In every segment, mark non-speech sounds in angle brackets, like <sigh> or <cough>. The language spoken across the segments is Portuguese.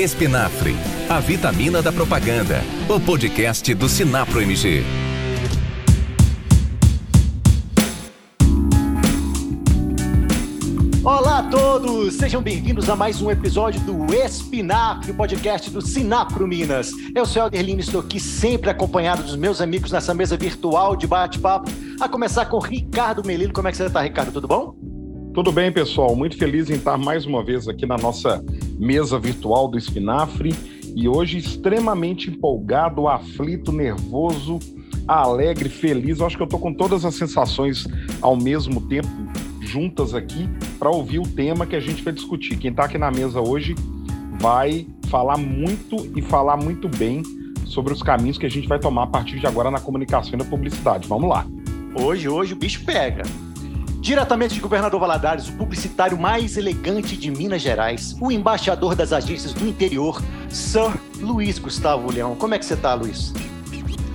Espinafre, a vitamina da propaganda. O podcast do Sinapro MG. Olá a todos, sejam bem-vindos a mais um episódio do Espinafre, o podcast do Sinapro Minas. Eu sou o Elderlino, estou aqui sempre acompanhado dos meus amigos nessa mesa virtual de bate-papo, a começar com Ricardo Melilo. Como é que você está, Ricardo? Tudo bom? Tudo bem, pessoal? Muito feliz em estar mais uma vez aqui na nossa mesa virtual do Espinafre e hoje extremamente empolgado, aflito, nervoso, alegre, feliz. Eu acho que eu estou com todas as sensações ao mesmo tempo juntas aqui para ouvir o tema que a gente vai discutir. Quem está aqui na mesa hoje vai falar muito e falar muito bem sobre os caminhos que a gente vai tomar a partir de agora na comunicação e na publicidade. Vamos lá. Hoje, hoje o bicho pega. Diretamente de Governador Valadares, o publicitário mais elegante de Minas Gerais, o embaixador das agências do interior, Sir Luiz Gustavo Leão. Como é que você está, Luiz?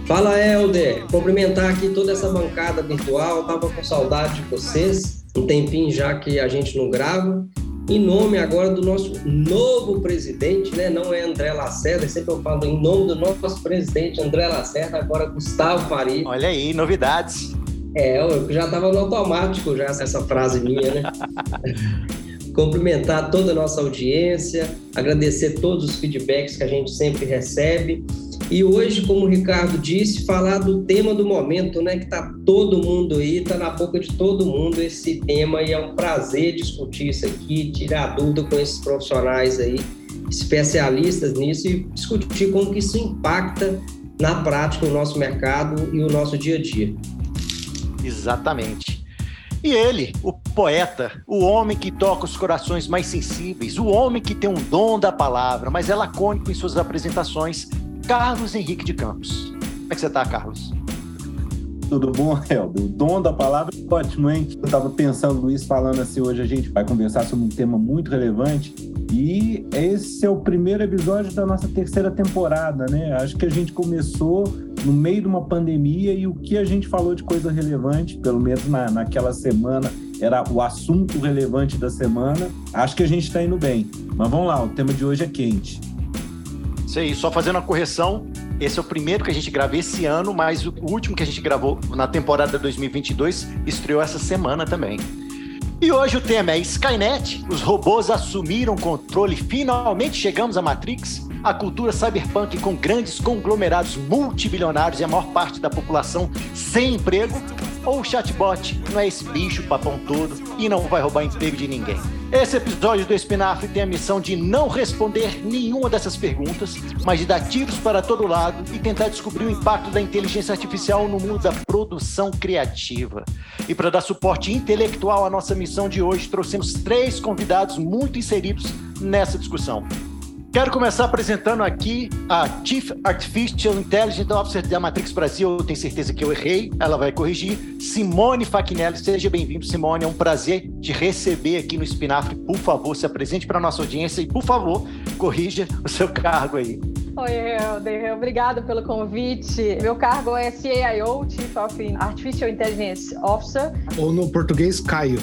Fala, Helder. Cumprimentar aqui toda essa bancada virtual. Tava com saudade de vocês. Um tempinho já que a gente não grava. Em nome agora do nosso novo presidente, né? Não é André Lacerda, sempre eu falo em nome do nosso presidente André Lacerda, agora Gustavo Faria. Olha aí, novidades. É, eu já estava no automático já essa frase minha, né? <laughs> Cumprimentar toda a nossa audiência, agradecer todos os feedbacks que a gente sempre recebe. E hoje, como o Ricardo disse, falar do tema do momento, né? Que tá todo mundo aí, tá na boca de todo mundo esse tema e é um prazer discutir isso aqui, tirar dúvida com esses profissionais aí, especialistas nisso e discutir como que isso impacta na prática o nosso mercado e o nosso dia a dia. Exatamente. E ele, o poeta, o homem que toca os corações mais sensíveis, o homem que tem um dom da palavra, mas é lacônico em suas apresentações, Carlos Henrique de Campos. Como é que você está, Carlos? Tudo bom, Helder? O dom da palavra é ótimo, hein? Eu estava pensando, Luiz, falando assim, hoje a gente vai conversar sobre um tema muito relevante e esse é o primeiro episódio da nossa terceira temporada, né? Acho que a gente começou no meio de uma pandemia e o que a gente falou de coisa relevante, pelo menos na, naquela semana, era o assunto relevante da semana. Acho que a gente está indo bem. Mas vamos lá, o tema de hoje é quente. Isso aí, só fazendo a correção, esse é o primeiro que a gente gravou esse ano, mas o último que a gente gravou na temporada 2022 estreou essa semana também. E hoje o tema é Skynet, os robôs assumiram controle, finalmente chegamos à Matrix, a cultura cyberpunk com grandes conglomerados multibilionários e a maior parte da população sem emprego, ou o chatbot não é esse bicho papão todo e não vai roubar emprego de ninguém. Esse episódio do Espinafre tem a missão de não responder nenhuma dessas perguntas, mas de dar tiros para todo lado e tentar descobrir o impacto da inteligência artificial no mundo da produção criativa. E para dar suporte intelectual à nossa missão de hoje, trouxemos três convidados muito inseridos nessa discussão. Quero começar apresentando aqui a Chief Artificial Intelligence Officer da Matrix Brasil. Eu tenho certeza que eu errei, ela vai corrigir. Simone Fachinelli, seja bem-vindo, Simone. É um prazer te receber aqui no Espinafre. Por favor, se apresente para a nossa audiência e, por favor, corrija o seu cargo aí. Oi, Helder. Obrigado pelo convite. Meu cargo é CAIO, Chief of Artificial Intelligence Officer. Ou no português, Caio.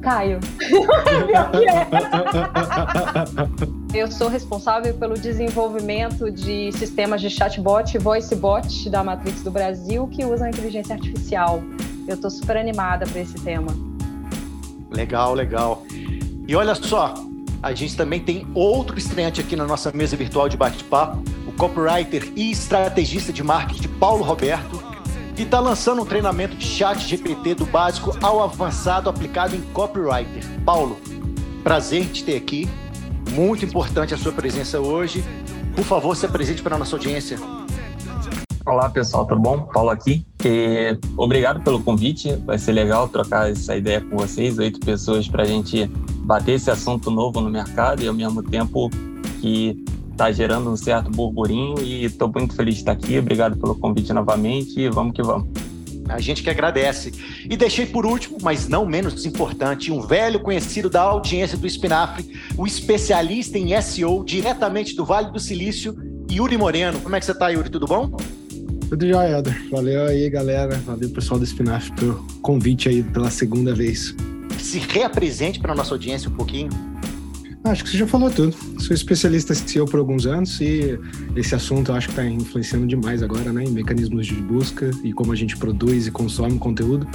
Caio. <laughs> <laughs> Eu sou responsável pelo desenvolvimento de sistemas de chatbot e voicebot da Matrix do Brasil que usam inteligência artificial. Eu estou super animada para esse tema. Legal, legal. E olha só, a gente também tem outro estreante aqui na nossa mesa virtual de bate-papo, o copywriter e estrategista de marketing Paulo Roberto, que está lançando um treinamento de chat GPT do básico ao avançado aplicado em copywriter. Paulo, prazer em te ter aqui. Muito importante a sua presença hoje. Por favor, se apresente para a nossa audiência. Olá, pessoal, tudo bom? Paulo aqui. E obrigado pelo convite. Vai ser legal trocar essa ideia com vocês, oito pessoas, para a gente bater esse assunto novo no mercado e, ao mesmo tempo, que está gerando um certo burburinho. E estou muito feliz de estar aqui. Obrigado pelo convite novamente e vamos que vamos. A gente que agradece. E deixei por último, mas não menos importante, um velho conhecido da audiência do Espinafre, o especialista em SEO diretamente do Vale do Silício, Yuri Moreno. Como é que você está, Yuri? Tudo bom? Tudo jóia, Helder. Valeu aí, galera. Valeu, pessoal do Espinafre, pelo convite aí pela segunda vez. Se reapresente para a nossa audiência um pouquinho. Acho que você já falou tudo. Sou especialista SEO por alguns anos e esse assunto eu acho que está influenciando demais agora, né? Em mecanismos de busca e como a gente produz e consome conteúdo.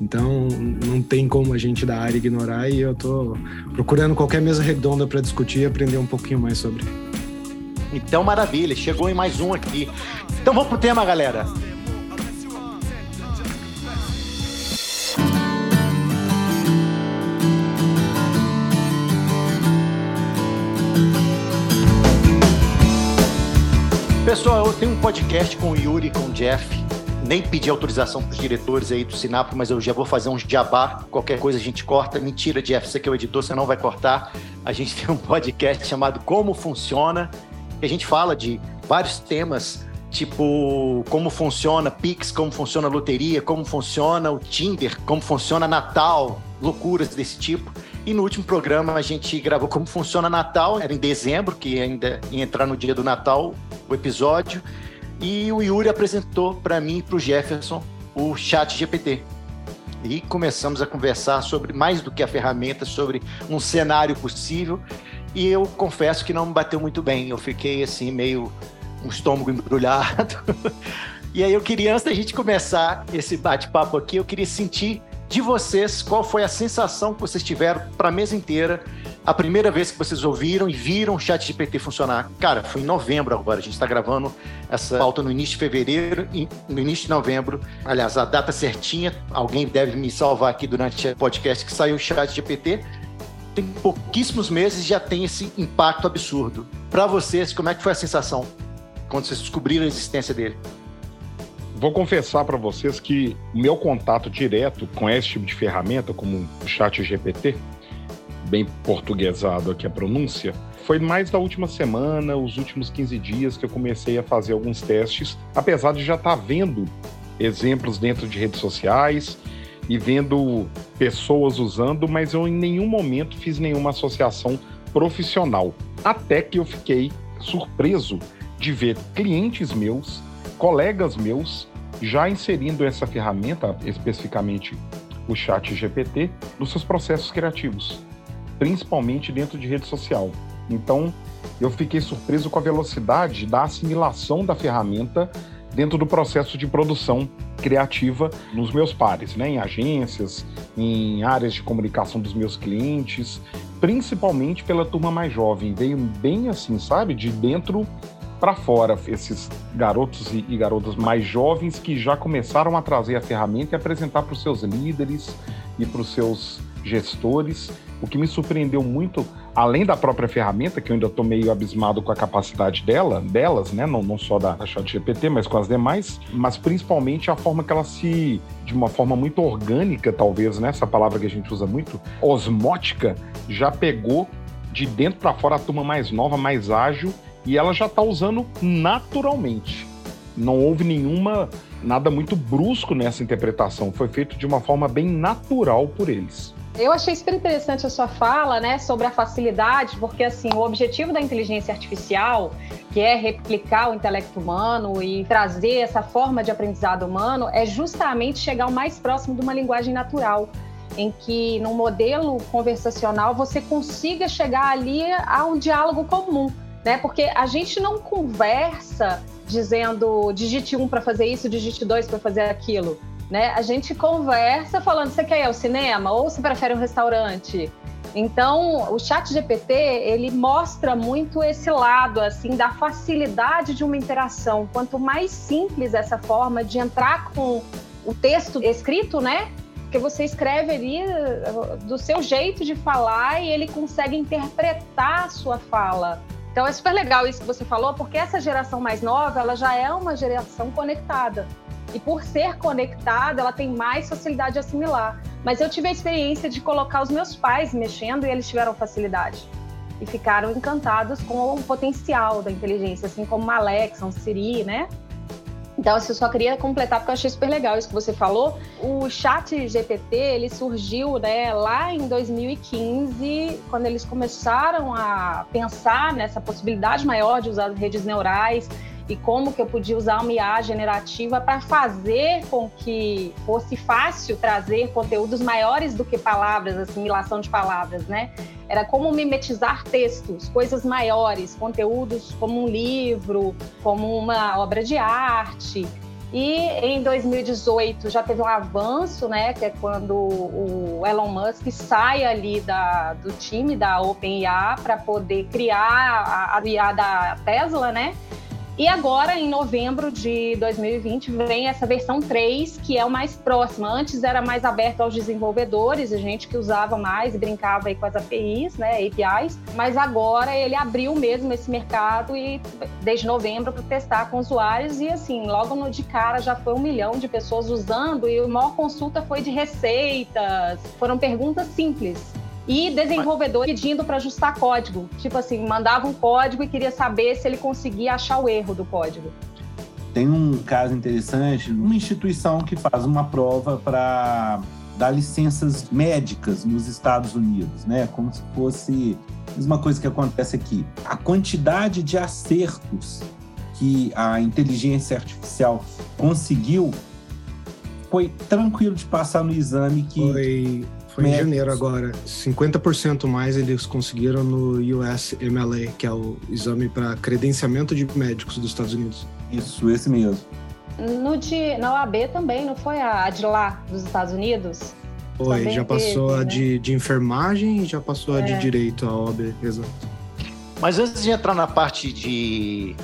Então, não tem como a gente da área ignorar e eu estou procurando qualquer mesa redonda para discutir e aprender um pouquinho mais sobre. Então, maravilha, chegou em mais um aqui. Então, vamos pro tema, galera. Pessoal, eu tenho um podcast com o Yuri com o Jeff. Nem pedi autorização para os diretores aí do Sinap, mas eu já vou fazer um jabá. Qualquer coisa a gente corta. Mentira, Jeff, você que é o editor, você não vai cortar. A gente tem um podcast chamado Como Funciona, a gente fala de vários temas, tipo como funciona Pix, como funciona a loteria, como funciona o Tinder, como funciona Natal, loucuras desse tipo. E no último programa a gente gravou como funciona Natal, era em dezembro, que ainda ia entrar no dia do Natal o episódio. E o Yuri apresentou para mim e para o Jefferson o Chat GPT. E começamos a conversar sobre mais do que a ferramenta, sobre um cenário possível. E eu confesso que não me bateu muito bem. Eu fiquei assim, meio um estômago embrulhado. <laughs> e aí eu queria, antes da gente começar esse bate-papo aqui, eu queria sentir de vocês, qual foi a sensação que vocês tiveram para a mesa inteira, a primeira vez que vocês ouviram e viram o chat GPT funcionar? Cara, foi em novembro agora, a gente está gravando essa pauta no início de fevereiro e no início de novembro. Aliás, a data certinha, alguém deve me salvar aqui durante o podcast que saiu o chat GPT. Tem pouquíssimos meses e já tem esse impacto absurdo. Para vocês, como é que foi a sensação quando vocês descobriram a existência dele? Vou confessar para vocês que o meu contato direto com esse tipo de ferramenta, como o Chat GPT, bem portuguesado aqui a pronúncia, foi mais da última semana, os últimos 15 dias que eu comecei a fazer alguns testes, apesar de já estar tá vendo exemplos dentro de redes sociais e vendo pessoas usando, mas eu em nenhum momento fiz nenhuma associação profissional. Até que eu fiquei surpreso de ver clientes meus colegas meus já inserindo essa ferramenta, especificamente o Chat GPT, nos seus processos criativos, principalmente dentro de rede social. Então, eu fiquei surpreso com a velocidade da assimilação da ferramenta dentro do processo de produção criativa nos meus pares, né? em agências, em áreas de comunicação dos meus clientes, principalmente pela turma mais jovem. Veio bem assim, sabe? De dentro para fora esses garotos e, e garotas mais jovens que já começaram a trazer a ferramenta e apresentar para os seus líderes e para os seus gestores. O que me surpreendeu muito, além da própria ferramenta, que eu ainda estou meio abismado com a capacidade dela, delas, né? não, não só da ChatGPT, mas com as demais, mas principalmente a forma que ela se, de uma forma muito orgânica, talvez, né? essa palavra que a gente usa muito, osmótica, já pegou de dentro para fora a turma mais nova, mais ágil e ela já está usando naturalmente. Não houve nenhuma nada muito brusco nessa interpretação, foi feito de uma forma bem natural por eles. Eu achei super interessante a sua fala, né, sobre a facilidade, porque assim, o objetivo da inteligência artificial, que é replicar o intelecto humano e trazer essa forma de aprendizado humano, é justamente chegar o mais próximo de uma linguagem natural, em que num modelo conversacional você consiga chegar ali a um diálogo comum né? Porque a gente não conversa dizendo digite um para fazer isso, digite dois para fazer aquilo, né? A gente conversa falando você quer ir ao cinema ou você prefere um restaurante. Então, o Chat GPT ele mostra muito esse lado assim da facilidade de uma interação. Quanto mais simples essa forma de entrar com o texto escrito, né? Porque você escreve ali uh, do seu jeito de falar e ele consegue interpretar a sua fala. Então é super legal isso que você falou, porque essa geração mais nova, ela já é uma geração conectada. E por ser conectada, ela tem mais facilidade de assimilar. Mas eu tive a experiência de colocar os meus pais mexendo e eles tiveram facilidade. E ficaram encantados com o potencial da inteligência, assim como uma Alexa, um Siri, né? Então, assim, eu só queria completar porque eu achei super legal isso que você falou. O chat GPT, ele surgiu né, lá em 2015, quando eles começaram a pensar nessa possibilidade maior de usar redes neurais e como que eu podia usar uma IA generativa para fazer com que fosse fácil trazer conteúdos maiores do que palavras, assimilação de palavras, né? era como mimetizar textos, coisas maiores, conteúdos como um livro, como uma obra de arte. E em 2018 já teve um avanço, né, que é quando o Elon Musk sai ali da, do time da OpenIA para poder criar a IA da Tesla, né? E agora, em novembro de 2020, vem essa versão 3, que é o mais próximo. Antes era mais aberto aos desenvolvedores, a gente que usava mais e brincava aí com as APIs, né, APIs, mas agora ele abriu mesmo esse mercado e desde novembro para testar com usuários. E assim, logo no de cara já foi um milhão de pessoas usando e a maior consulta foi de receitas, foram perguntas simples e desenvolvedor pedindo para ajustar código. Tipo assim, mandava um código e queria saber se ele conseguia achar o erro do código. Tem um caso interessante, uma instituição que faz uma prova para dar licenças médicas nos Estados Unidos, né? Como se fosse a mesma coisa que acontece aqui. A quantidade de acertos que a inteligência artificial conseguiu foi tranquilo de passar no exame que foi foi médicos. em janeiro agora. 50% mais eles conseguiram no USMLA, que é o exame para credenciamento de médicos dos Estados Unidos. Isso, esse mesmo. No de, na OAB também, não foi a de lá dos Estados Unidos? Foi, também já passou teve, a né? de, de enfermagem e já passou é. a de é. direito, a OAB, exato. Mas antes de entrar na parte de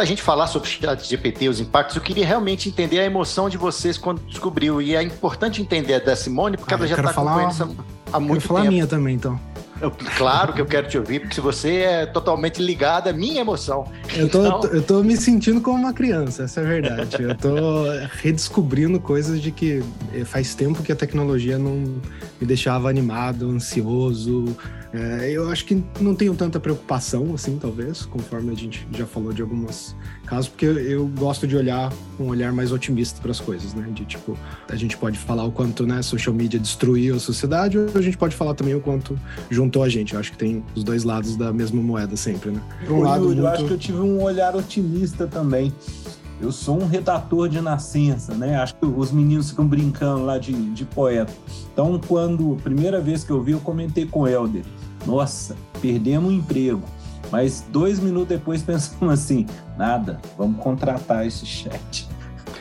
da gente falar sobre o chat GPT, os impactos, eu queria realmente entender a emoção de vocês quando descobriu. E é importante entender da Simone, porque ah, ela já está acompanhando isso há muito eu falar tempo. a minha também, então. Eu, claro que eu quero te ouvir, porque se você é totalmente ligado à minha emoção. Eu tô, então... eu tô me sentindo como uma criança, essa é a verdade. Eu tô redescobrindo coisas de que faz tempo que a tecnologia não me deixava animado, ansioso, é, eu acho que não tenho tanta preocupação, assim, talvez, conforme a gente já falou de algumas casos, porque eu gosto de olhar com um olhar mais otimista para as coisas, né? De tipo, a gente pode falar o quanto, né, social media destruiu a sociedade, ou a gente pode falar também o quanto juntou a gente. Eu acho que tem os dois lados da mesma moeda sempre, né? Por um lado, muito... eu acho que eu tive um olhar otimista também. Eu sou um redator de nascença, né? Acho que os meninos ficam brincando lá de, de poeta. Então, quando primeira vez que eu vi, eu comentei com o Helder nossa, perdemos o emprego. Mas dois minutos depois <laughs> pensamos assim, nada, vamos contratar esse chat.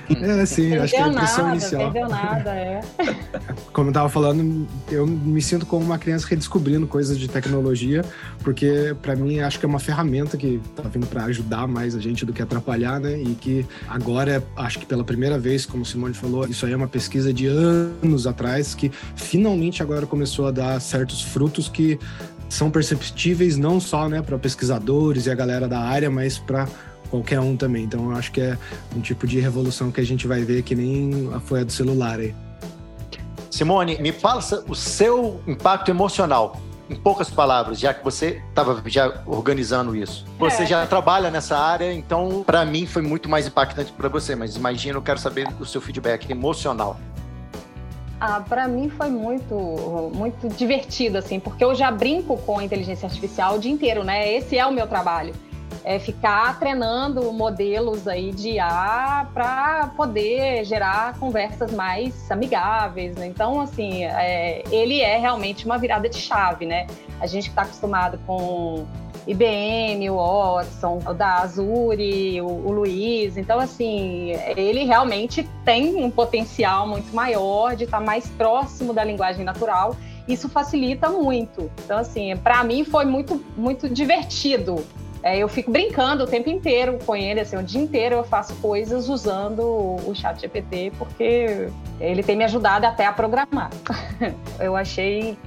É, sim, acho que é a impressão nada, inicial. Perdeu nada, é. <laughs> Como eu tava falando, eu me sinto como uma criança redescobrindo coisas de tecnologia, porque para mim acho que é uma ferramenta que tá vindo para ajudar mais a gente do que atrapalhar, né? E que agora, acho que pela primeira vez, como o Simone falou, isso aí é uma pesquisa de anos atrás que finalmente agora começou a dar certos frutos que são perceptíveis não só né, para pesquisadores e a galera da área, mas para qualquer um também. Então eu acho que é um tipo de revolução que a gente vai ver que nem foi a do celular aí. Simone, me fala o seu impacto emocional, em poucas palavras, já que você estava já organizando isso. Você é. já trabalha nessa área, então para mim foi muito mais impactante para você, mas imagina, eu quero saber o seu feedback emocional. Ah, para mim foi muito, muito divertido, assim, porque eu já brinco com a inteligência artificial o dia inteiro, né? Esse é o meu trabalho é, ficar treinando modelos aí de IA para poder gerar conversas mais amigáveis, né? Então, assim, é, ele é realmente uma virada de chave, né? A gente está acostumado com IBM, o Watson, o da Azure, o, o Luiz. Então, assim, ele realmente tem um potencial muito maior de estar tá mais próximo da linguagem natural. Isso facilita muito. Então, assim, para mim foi muito, muito divertido é, eu fico brincando o tempo inteiro com ele, assim, o dia inteiro eu faço coisas usando o chat GPT, porque ele tem me ajudado até a programar. <laughs> eu achei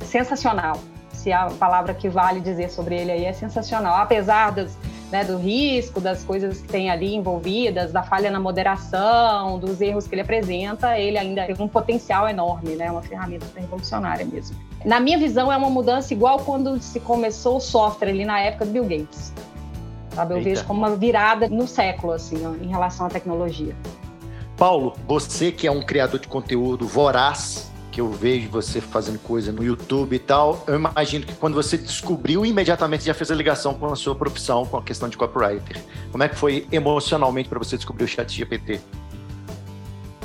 sensacional. Se a palavra que vale dizer sobre ele aí é sensacional, apesar dos, né, do risco, das coisas que tem ali envolvidas, da falha na moderação, dos erros que ele apresenta, ele ainda tem um potencial enorme, né, uma ferramenta revolucionária mesmo. Na minha visão, é uma mudança igual quando se começou o software ali na época do Bill Gates. Sabe? Eu Eita. vejo como uma virada no século, assim, em relação à tecnologia. Paulo, você que é um criador de conteúdo voraz, que eu vejo você fazendo coisa no YouTube e tal, eu imagino que quando você descobriu, imediatamente já fez a ligação com a sua profissão, com a questão de copywriter. Como é que foi emocionalmente para você descobrir o chat GPT?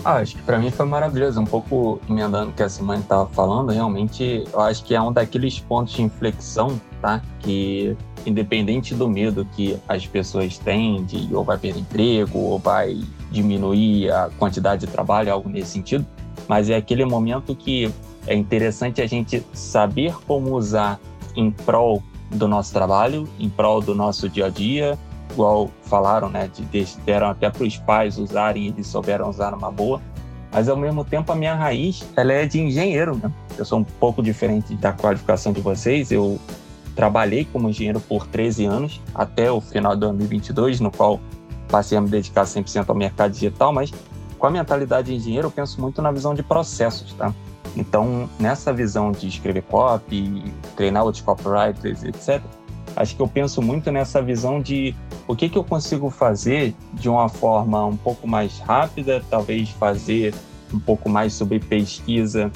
Ah, acho que para mim foi maravilhoso. Um pouco emendando o que a Simone estava falando, realmente eu acho que é um daqueles pontos de inflexão, tá? Que independente do medo que as pessoas têm de ou vai perder emprego ou vai diminuir a quantidade de trabalho, algo nesse sentido, mas é aquele momento que é interessante a gente saber como usar em prol do nosso trabalho, em prol do nosso dia a dia, igual falaram, né, de, deram até para os pais usarem, eles souberam usar uma boa. Mas ao mesmo tempo a minha raiz, ela é de engenheiro, né? Eu sou um pouco diferente da qualificação de vocês. Eu trabalhei como engenheiro por 13 anos até o final de 2022, no qual passei a me dedicar 100% ao mercado digital, mas com a mentalidade de engenheiro eu penso muito na visão de processos, tá? Então, nessa visão de escrever copy, treinar outros copywriters, etc., acho que eu penso muito nessa visão de o que, que eu consigo fazer de uma forma um pouco mais rápida, talvez fazer um pouco mais sobre pesquisa,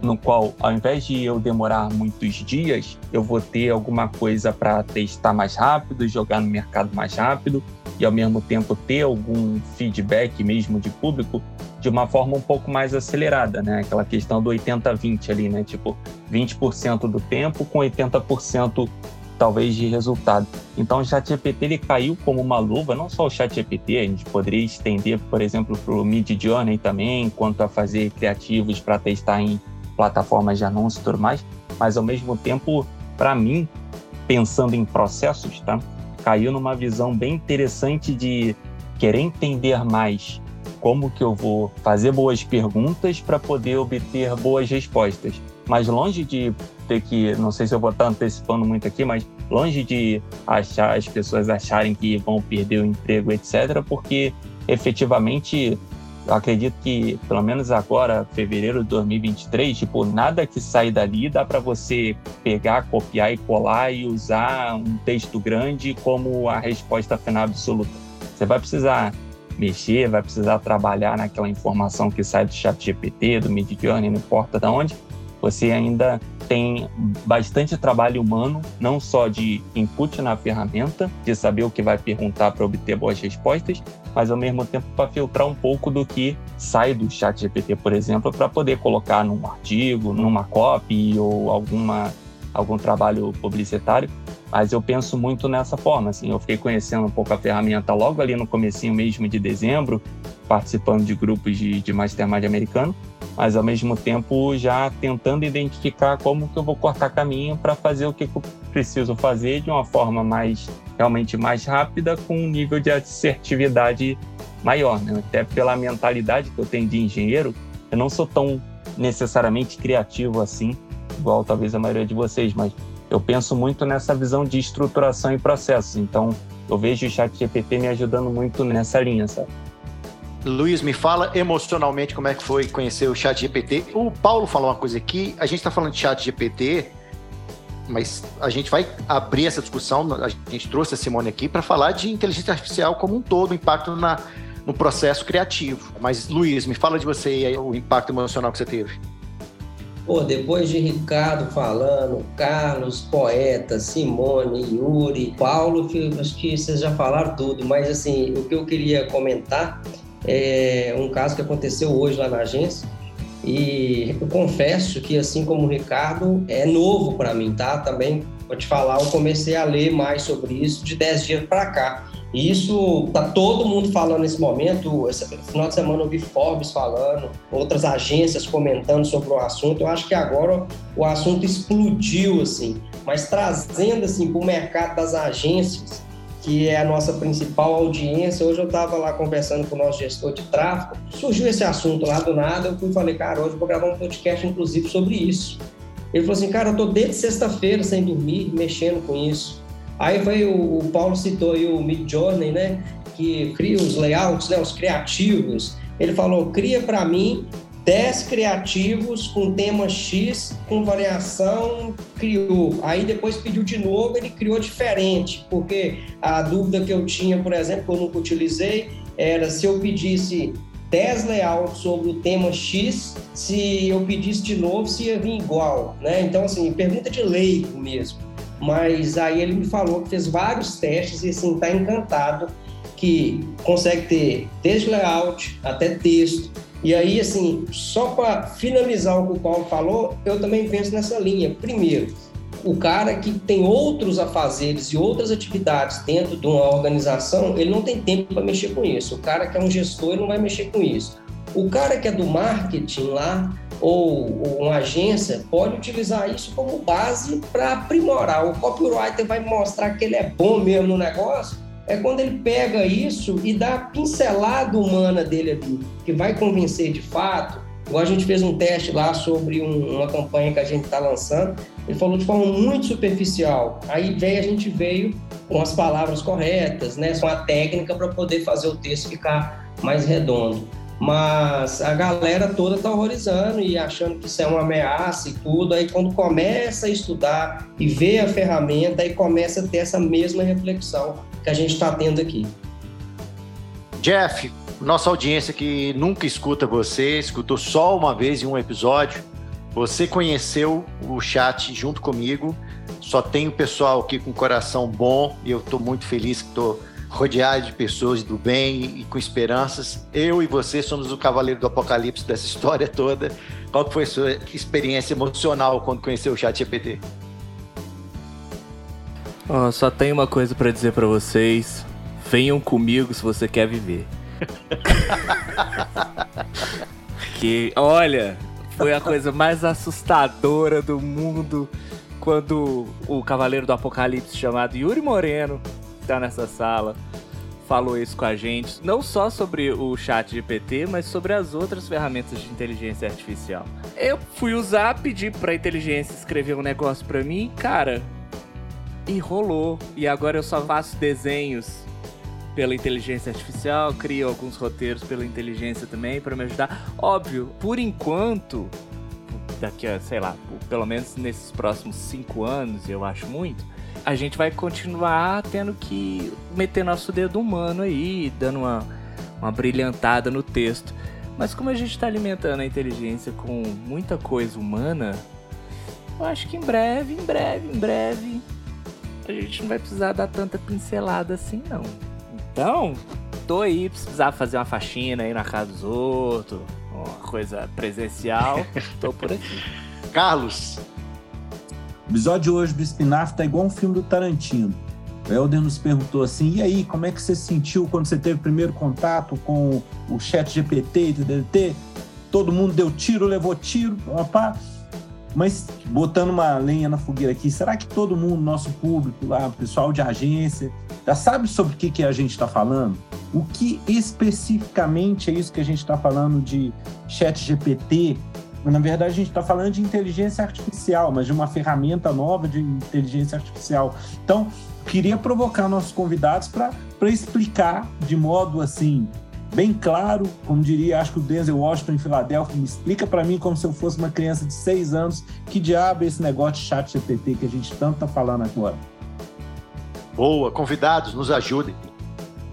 no qual, ao invés de eu demorar muitos dias, eu vou ter alguma coisa para testar mais rápido, jogar no mercado mais rápido e, ao mesmo tempo, ter algum feedback mesmo de público de uma forma um pouco mais acelerada, né? Aquela questão do 80-20 ali, né? Tipo, 20% do tempo com 80% talvez de resultado. Então o ChatGPT ele caiu como uma luva, não só o ChatGPT, a gente poderia estender, por exemplo, para o Mid Journey também, quanto a fazer criativos para testar em plataformas de anúncio e tudo mais, mas ao mesmo tempo, para mim, pensando em processos, tá? Caiu numa visão bem interessante de querer entender mais como que eu vou fazer boas perguntas para poder obter boas respostas. Mas longe de ter que, não sei se eu vou estar antecipando muito aqui, mas longe de achar as pessoas acharem que vão perder o emprego, etc, porque efetivamente eu acredito que pelo menos agora, fevereiro de 2023, tipo, nada que sai dali dá para você pegar, copiar e colar e usar um texto grande como a resposta final absoluta. Você vai precisar mexer, vai precisar trabalhar naquela informação que sai do chat GPT, do Midjourney, não importa de onde, você ainda tem bastante trabalho humano, não só de input na ferramenta, de saber o que vai perguntar para obter boas respostas, mas ao mesmo tempo para filtrar um pouco do que sai do chat GPT, por exemplo, para poder colocar num artigo, numa copy ou alguma, algum trabalho publicitário. Mas eu penso muito nessa forma, assim, eu fiquei conhecendo um pouco a ferramenta logo ali no comecinho mesmo de dezembro, participando de grupos de, de mastermind americano, mas ao mesmo tempo já tentando identificar como que eu vou cortar caminho para fazer o que, eu preciso fazer de uma forma mais realmente mais rápida com um nível de assertividade maior, né? até pela mentalidade que eu tenho de engenheiro, eu não sou tão necessariamente criativo assim, igual talvez a maioria de vocês, mas eu penso muito nessa visão de estruturação e processos. Então, eu vejo o chat GPT me ajudando muito nessa linha, sabe? Luiz, me fala emocionalmente como é que foi conhecer o chat GPT. O Paulo falou uma coisa aqui, a gente está falando de chat GPT, mas a gente vai abrir essa discussão, a gente trouxe a Simone aqui para falar de inteligência artificial como um todo, o impacto na, no processo criativo. Mas, Luiz, me fala de você e o impacto emocional que você teve. Pô, depois de Ricardo falando, Carlos, poeta, Simone, Yuri, Paulo, acho que vocês já falaram tudo, mas assim, o que eu queria comentar é um caso que aconteceu hoje lá na agência. E eu confesso que, assim como o Ricardo, é novo para mim, tá? Também vou te falar, eu comecei a ler mais sobre isso de 10 dias para cá. E isso tá todo mundo falando nesse momento. Esse final de semana eu vi Forbes falando, outras agências comentando sobre o assunto. Eu acho que agora o assunto explodiu assim, mas trazendo assim para o mercado das agências que é a nossa principal audiência. Hoje eu estava lá conversando com o nosso gestor de tráfego, surgiu esse assunto lá do nada, eu fui falei, cara, hoje eu vou gravar um podcast inclusive sobre isso. Ele falou assim, cara, eu tô desde sexta-feira sem dormir, mexendo com isso. Aí veio o, o Paulo citou aí o Mid Journey, né, que cria os layouts, né, os criativos. Ele falou, cria para mim 10 criativos com tema X, com variação, criou. Aí depois pediu de novo, ele criou diferente, porque a dúvida que eu tinha, por exemplo, que eu nunca utilizei, era se eu pedisse 10 layouts sobre o tema X, se eu pedisse de novo, se ia vir igual, né? Então, assim, pergunta de leigo mesmo. Mas aí ele me falou que fez vários testes e, assim, tá encantado que consegue ter desde layout até texto. E aí, assim, só para finalizar o que o Paulo falou, eu também penso nessa linha. Primeiro, o cara que tem outros afazeres e outras atividades dentro de uma organização, ele não tem tempo para mexer com isso. O cara que é um gestor, ele não vai mexer com isso. O cara que é do marketing lá, ou, ou uma agência, pode utilizar isso como base para aprimorar. O copywriter vai mostrar que ele é bom mesmo no negócio, é quando ele pega isso e dá a pincelada humana dele ali, que vai convencer de fato. Igual a gente fez um teste lá sobre um, uma campanha que a gente está lançando, ele falou de forma muito superficial. Aí veio, a gente veio com as palavras corretas, né, com a técnica para poder fazer o texto ficar mais redondo. Mas a galera toda tá horrorizando e achando que isso é uma ameaça e tudo. Aí quando começa a estudar e vê a ferramenta, aí começa a ter essa mesma reflexão que a gente está tendo aqui. Jeff, nossa audiência que nunca escuta você, escutou só uma vez em um episódio. Você conheceu o chat junto comigo. Só tem o pessoal aqui com coração bom e eu estou muito feliz que estou rodeado de pessoas do bem e com esperanças. Eu e você somos o cavaleiro do apocalipse dessa <laughs> história toda. Qual foi a sua experiência emocional quando conheceu o Chat GPT? Oh, só tenho uma coisa para dizer para vocês. Venham comigo se você quer viver. <laughs> que, olha, foi a coisa mais assustadora do mundo quando o Cavaleiro do Apocalipse chamado Yuri Moreno tá nessa sala falou isso com a gente, não só sobre o chat GPT, mas sobre as outras ferramentas de inteligência artificial. Eu fui usar, pedi pra inteligência escrever um negócio pra mim, cara, e rolou. E agora eu só faço desenhos pela inteligência artificial, crio alguns roteiros pela inteligência também para me ajudar. Óbvio, por enquanto, daqui a, sei lá, pelo menos nesses próximos cinco anos, eu acho muito, a gente vai continuar tendo que meter nosso dedo humano aí, dando uma, uma brilhantada no texto. Mas como a gente está alimentando a inteligência com muita coisa humana, eu acho que em breve, em breve, em breve, a gente não vai precisar dar tanta pincelada assim, não. Então, tô aí, precisar fazer uma faxina aí na casa dos outros, uma coisa presencial, tô por aqui. <laughs> Carlos, o episódio de hoje do Espinafre tá igual um filme do Tarantino. O Helder nos perguntou assim: e aí, como é que você se sentiu quando você teve o primeiro contato com o chat GPT e TDT? Todo mundo deu tiro, levou tiro, opa. Mas botando uma lenha na fogueira aqui, será que todo mundo, nosso público lá, pessoal de agência, já sabe sobre o que, que a gente está falando? O que especificamente é isso que a gente está falando de chat GPT? Na verdade, a gente está falando de inteligência artificial, mas de uma ferramenta nova de inteligência artificial. Então, queria provocar nossos convidados para explicar de modo assim bem claro, como diria, acho que o Denzel Washington em Filadélfia, me explica para mim como se eu fosse uma criança de seis anos, que diabo é esse negócio de chat GPT que a gente tanto está falando agora? Boa, convidados, nos ajudem.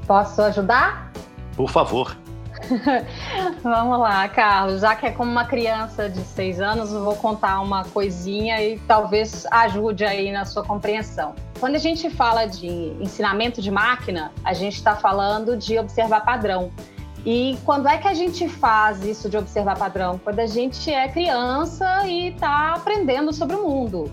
Posso ajudar? Por favor. <laughs> Vamos lá, Carlos. Já que é como uma criança de seis anos, eu vou contar uma coisinha e talvez ajude aí na sua compreensão. Quando a gente fala de ensinamento de máquina, a gente está falando de observar padrão. E quando é que a gente faz isso de observar padrão? Quando a gente é criança e está aprendendo sobre o mundo.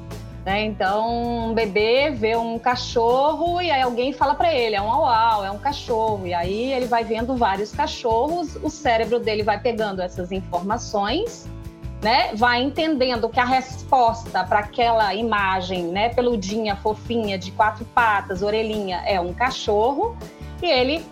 Né? Então, um bebê vê um cachorro e aí alguém fala para ele, é um uau, é um cachorro. E aí ele vai vendo vários cachorros, o cérebro dele vai pegando essas informações, né? Vai entendendo que a resposta para aquela imagem, né, peludinha, fofinha, de quatro patas, orelhinha, é um cachorro, e ele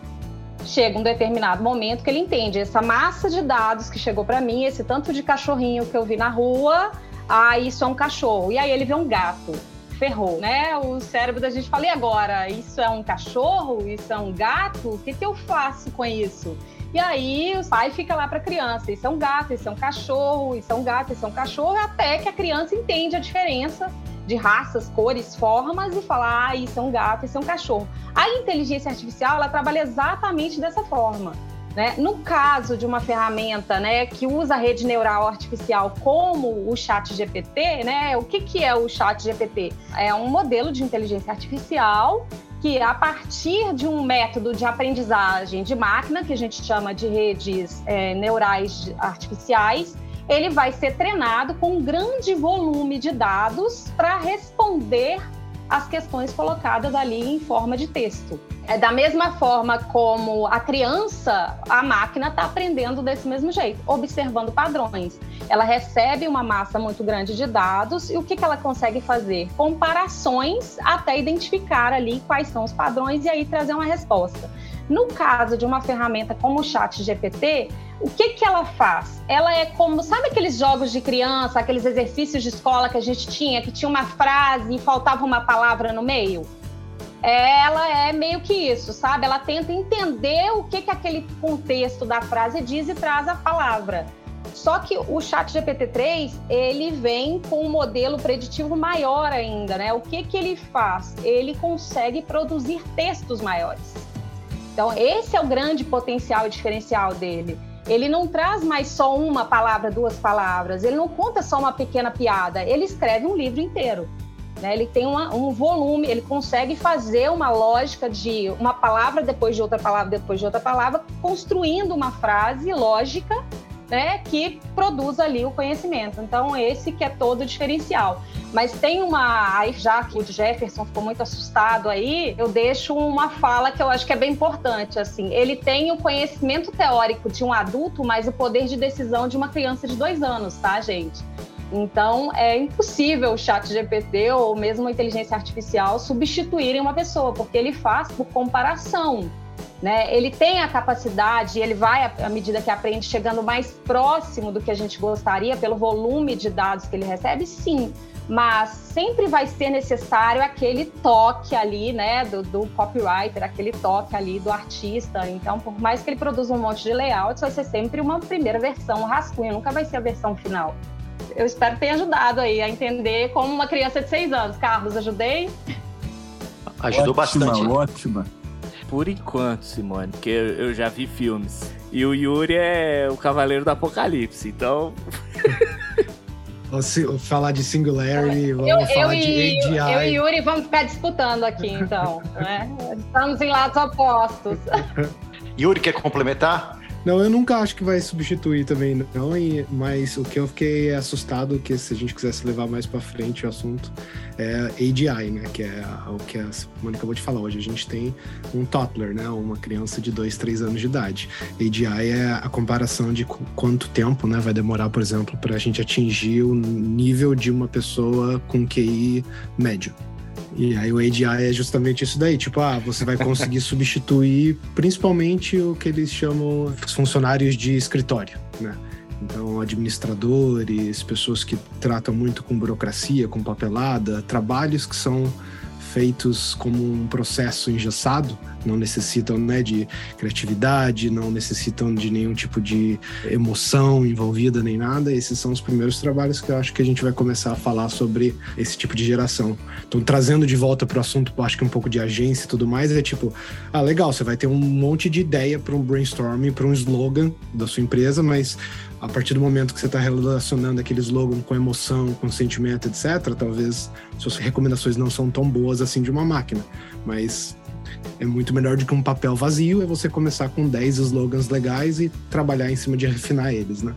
chega um determinado momento que ele entende essa massa de dados que chegou para mim, esse tanto de cachorrinho que eu vi na rua, ah, isso é um cachorro. E aí ele vê um gato. Ferrou, né? O cérebro da gente fala, e agora? Isso é um cachorro? Isso é um gato? O que, que eu faço com isso? E aí o pai fica lá para a criança, isso é um gato, isso é um cachorro, isso é um gato, isso é um cachorro, até que a criança entende a diferença de raças, cores, formas e fala, ah, isso é um gato, isso é um cachorro. A inteligência artificial, ela trabalha exatamente dessa forma. Né? No caso de uma ferramenta né, que usa rede neural artificial como o chat GPT, né, o que, que é o chat GPT? É um modelo de inteligência artificial que a partir de um método de aprendizagem de máquina, que a gente chama de redes é, neurais artificiais, ele vai ser treinado com um grande volume de dados para responder as questões colocadas ali em forma de texto. É da mesma forma como a criança, a máquina está aprendendo desse mesmo jeito, observando padrões. Ela recebe uma massa muito grande de dados e o que, que ela consegue fazer? Comparações até identificar ali quais são os padrões e aí trazer uma resposta. No caso de uma ferramenta como o Chat GPT, o que, que ela faz? Ela é como, sabe aqueles jogos de criança, aqueles exercícios de escola que a gente tinha, que tinha uma frase e faltava uma palavra no meio? Ela é meio que isso, sabe? Ela tenta entender o que, que aquele contexto da frase diz e traz a palavra. Só que o chat GPT-3, ele vem com um modelo preditivo maior ainda, né? O que, que ele faz? Ele consegue produzir textos maiores. Então, esse é o grande potencial e diferencial dele. Ele não traz mais só uma palavra, duas palavras, ele não conta só uma pequena piada, ele escreve um livro inteiro. Né? Ele tem uma, um volume, ele consegue fazer uma lógica de uma palavra depois de outra palavra, depois de outra palavra, construindo uma frase lógica né, que produz ali o conhecimento. Então, esse que é todo o diferencial. Mas tem uma. Aí, já que o Jefferson ficou muito assustado aí, eu deixo uma fala que eu acho que é bem importante. Assim, ele tem o conhecimento teórico de um adulto, mas o poder de decisão de uma criança de dois anos, tá, gente? Então, é impossível o chat GPT ou mesmo a inteligência artificial substituírem uma pessoa, porque ele faz por comparação. Né? Ele tem a capacidade, ele vai, à medida que aprende, chegando mais próximo do que a gente gostaria, pelo volume de dados que ele recebe, sim. Mas sempre vai ser necessário aquele toque ali, né, do, do copywriter, aquele toque ali do artista. Então, por mais que ele produza um monte de layouts, vai ser sempre uma primeira versão, um rascunho, nunca vai ser a versão final. Eu espero que tenha ajudado aí a entender como uma criança de seis anos. Carlos, ajudei? Ajudou ótima, bastante. Ótima por enquanto, Simone, porque eu já vi filmes. E o Yuri é o Cavaleiro do Apocalipse, então. <laughs> Falar de Singularity, vamos eu, falar eu de e, AGI. Eu e Yuri vamos ficar disputando aqui, então. né? Estamos em lados opostos. Yuri, quer complementar? Não, eu nunca acho que vai substituir também, não. Mas o que eu fiquei assustado que se a gente quisesse levar mais para frente o assunto é AGI, né? Que é o que a Mônica acabou de falar hoje. A gente tem um toddler, né? Uma criança de 2, 3 anos de idade. AGI é a comparação de quanto tempo, né? Vai demorar, por exemplo, para a gente atingir o nível de uma pessoa com QI médio. E aí o AGI é justamente isso daí, tipo, ah, você vai conseguir <laughs> substituir principalmente o que eles chamam os funcionários de escritório, né? Então, administradores, pessoas que tratam muito com burocracia, com papelada, trabalhos que são feitos como um processo engessado, não necessitam né, de criatividade, não necessitam de nenhum tipo de emoção envolvida nem nada. Esses são os primeiros trabalhos que eu acho que a gente vai começar a falar sobre esse tipo de geração. Então, trazendo de volta para o assunto, acho que um pouco de agência e tudo mais, é tipo, ah, legal, você vai ter um monte de ideia para um brainstorming, para um slogan da sua empresa, mas a partir do momento que você está relacionando aquele slogan com emoção, com sentimento, etc., talvez suas recomendações não são tão boas assim de uma máquina. Mas é muito melhor do que um papel vazio, é você começar com 10 slogans legais e trabalhar em cima de refinar eles, né?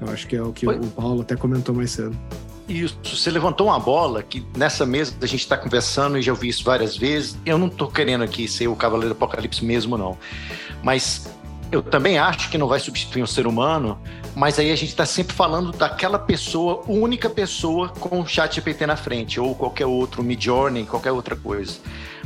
Eu acho que é o que Foi. o Paulo até comentou mais cedo. Isso, você levantou uma bola que nessa mesa a gente está conversando e já ouvi isso várias vezes. Eu não estou querendo aqui ser o Cavaleiro do Apocalipse mesmo, não. Mas eu também acho que não vai substituir um ser humano, mas aí a gente está sempre falando daquela pessoa, única pessoa com o chat GPT na frente, ou qualquer outro, Midjourney, qualquer outra coisa.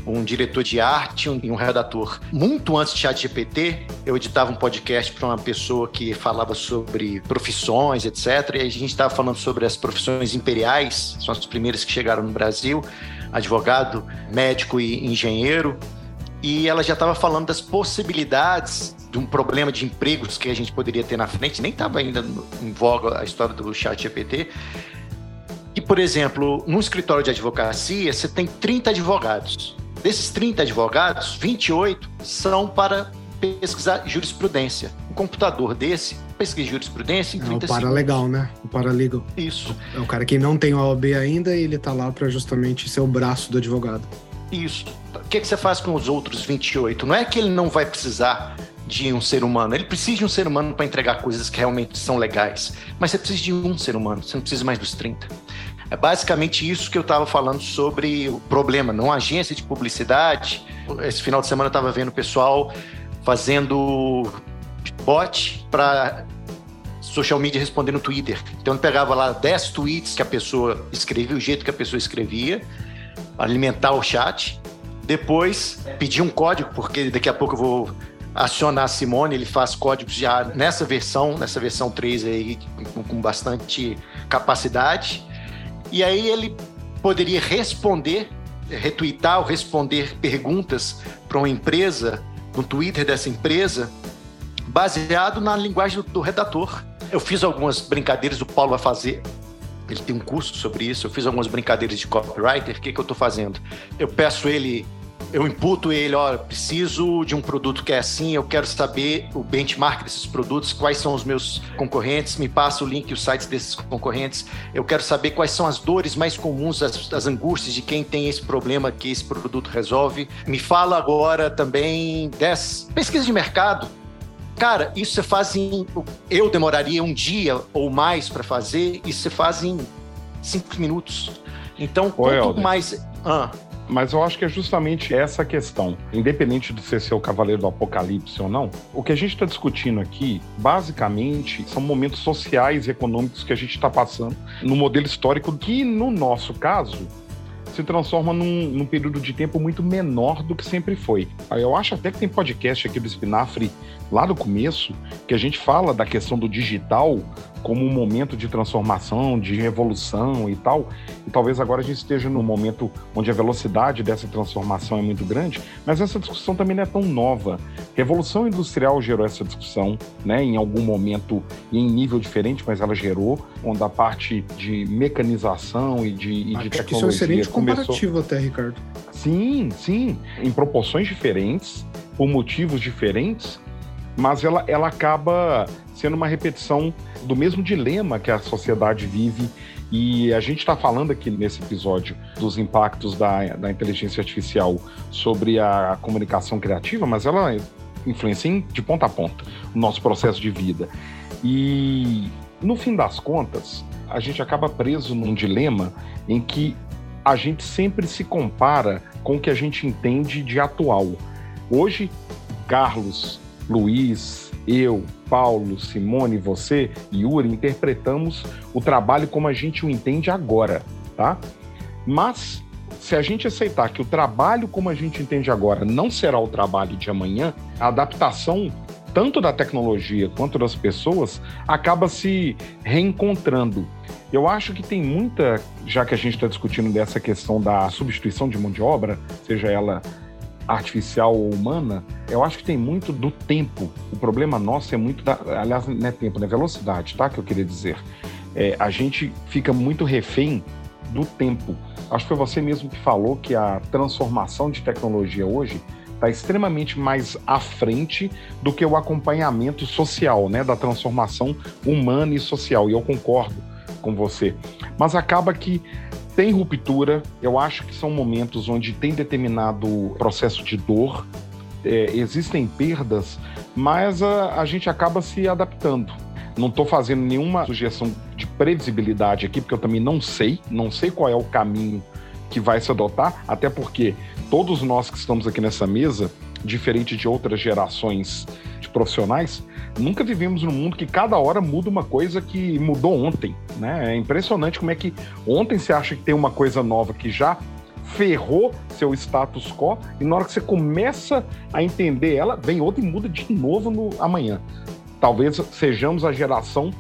Um diretor de arte e um, redator. Muito antes do chat GPT, eu editava um podcast para uma pessoa que falava sobre profissões, etc. E a gente estava falando sobre as profissões imperiais, são as primeiras que chegaram no Brasil, advogado, médico e engenheiro e ela já estava falando das possibilidades de um problema de empregos que a gente poderia ter na frente, nem estava ainda em voga a história do chat GPT. E, por exemplo, num escritório de advocacia, você tem 30 advogados. Desses 30 advogados, 28 são para pesquisar jurisprudência. Um computador desse pesquisa jurisprudência em 30 é o paralegal, segundos. né? O paralegal. Isso. É o cara que não tem o OAB ainda e ele está lá para justamente ser o braço do advogado. Isso. O que, que você faz com os outros 28? Não é que ele não vai precisar de um ser humano. Ele precisa de um ser humano para entregar coisas que realmente são legais. Mas você precisa de um ser humano, você não precisa mais dos 30. É basicamente isso que eu estava falando sobre o problema. Numa agência de publicidade, esse final de semana eu estava vendo o pessoal fazendo bot para social media responder no Twitter. Então ele pegava lá 10 tweets que a pessoa escrevia, o jeito que a pessoa escrevia, alimentar o chat. Depois pedir um código, porque daqui a pouco eu vou acionar a Simone, ele faz códigos já nessa versão, nessa versão 3 aí, com, bastante capacidade. E aí ele poderia responder, retweetar ou responder perguntas para uma empresa, no Twitter dessa empresa, baseado na linguagem do, do redator. Eu fiz algumas brincadeiras, o Paulo vai fazer ele tem um curso sobre isso. Eu fiz algumas brincadeiras de copywriter. O que, que eu estou fazendo? Eu peço ele eu imputo ele, ó, preciso de um produto que é assim, eu quero saber o benchmark desses produtos, quais são os meus concorrentes, me passa o link e os sites desses concorrentes, eu quero saber quais são as dores mais comuns, as, as angústias de quem tem esse problema que esse produto resolve. Me fala agora também das pesquisas de mercado, Cara, isso você faz em. Eu demoraria um dia ou mais para fazer, isso você faz em cinco minutos. Então, quanto mais. Ah. Mas eu acho que é justamente essa questão. Independente de você ser o cavaleiro do apocalipse ou não, o que a gente está discutindo aqui, basicamente, são momentos sociais e econômicos que a gente está passando no modelo histórico, que no nosso caso se transforma num, num, período de tempo muito menor do que sempre foi. Eu acho até que tem podcast aqui do Espinafre lá no começo que a gente fala da questão do digital como um momento de transformação, de revolução e tal. E talvez agora a gente esteja num momento onde a velocidade dessa transformação é muito grande, mas essa discussão também não é tão nova. Revolução industrial gerou essa discussão, né, em algum momento e em nível diferente, mas ela gerou, onde a parte de mecanização e de, e de tecnologia isso é um excelente comparativo começou... até, Ricardo. Sim, sim, em proporções diferentes, por motivos diferentes, mas ela, ela acaba sendo uma repetição do mesmo dilema que a sociedade vive. E a gente está falando aqui nesse episódio dos impactos da, da inteligência artificial sobre a comunicação criativa, mas ela influencia de ponta a ponta o nosso processo de vida. E no fim das contas, a gente acaba preso num dilema em que a gente sempre se compara com o que a gente entende de atual. Hoje, Carlos, Luiz, eu, Paulo, Simone, você, Yuri, interpretamos o trabalho como a gente o entende agora, tá? Mas se a gente aceitar que o trabalho como a gente entende agora não será o trabalho de amanhã, a adaptação tanto da tecnologia quanto das pessoas acaba se reencontrando. Eu acho que tem muita, já que a gente está discutindo dessa questão da substituição de mão de obra, seja ela artificial ou humana, eu acho que tem muito do tempo. O problema nosso é muito da, aliás, não é tempo, né? Velocidade, tá? Que eu queria dizer. É, a gente fica muito refém do tempo. Acho que foi você mesmo que falou que a transformação de tecnologia hoje está extremamente mais à frente do que o acompanhamento social, né? Da transformação humana e social. E eu concordo com você. Mas acaba que tem ruptura, eu acho que são momentos onde tem determinado processo de dor, é, existem perdas, mas a, a gente acaba se adaptando. Não estou fazendo nenhuma sugestão de previsibilidade aqui, porque eu também não sei, não sei qual é o caminho que vai se adotar, até porque todos nós que estamos aqui nessa mesa, diferente de outras gerações de profissionais, nunca vivemos num mundo que cada hora muda uma coisa que mudou ontem, né? É impressionante como é que ontem você acha que tem uma coisa nova que já ferrou seu status quo e na hora que você começa a entender ela, vem outra e muda de novo no amanhã. Talvez sejamos a geração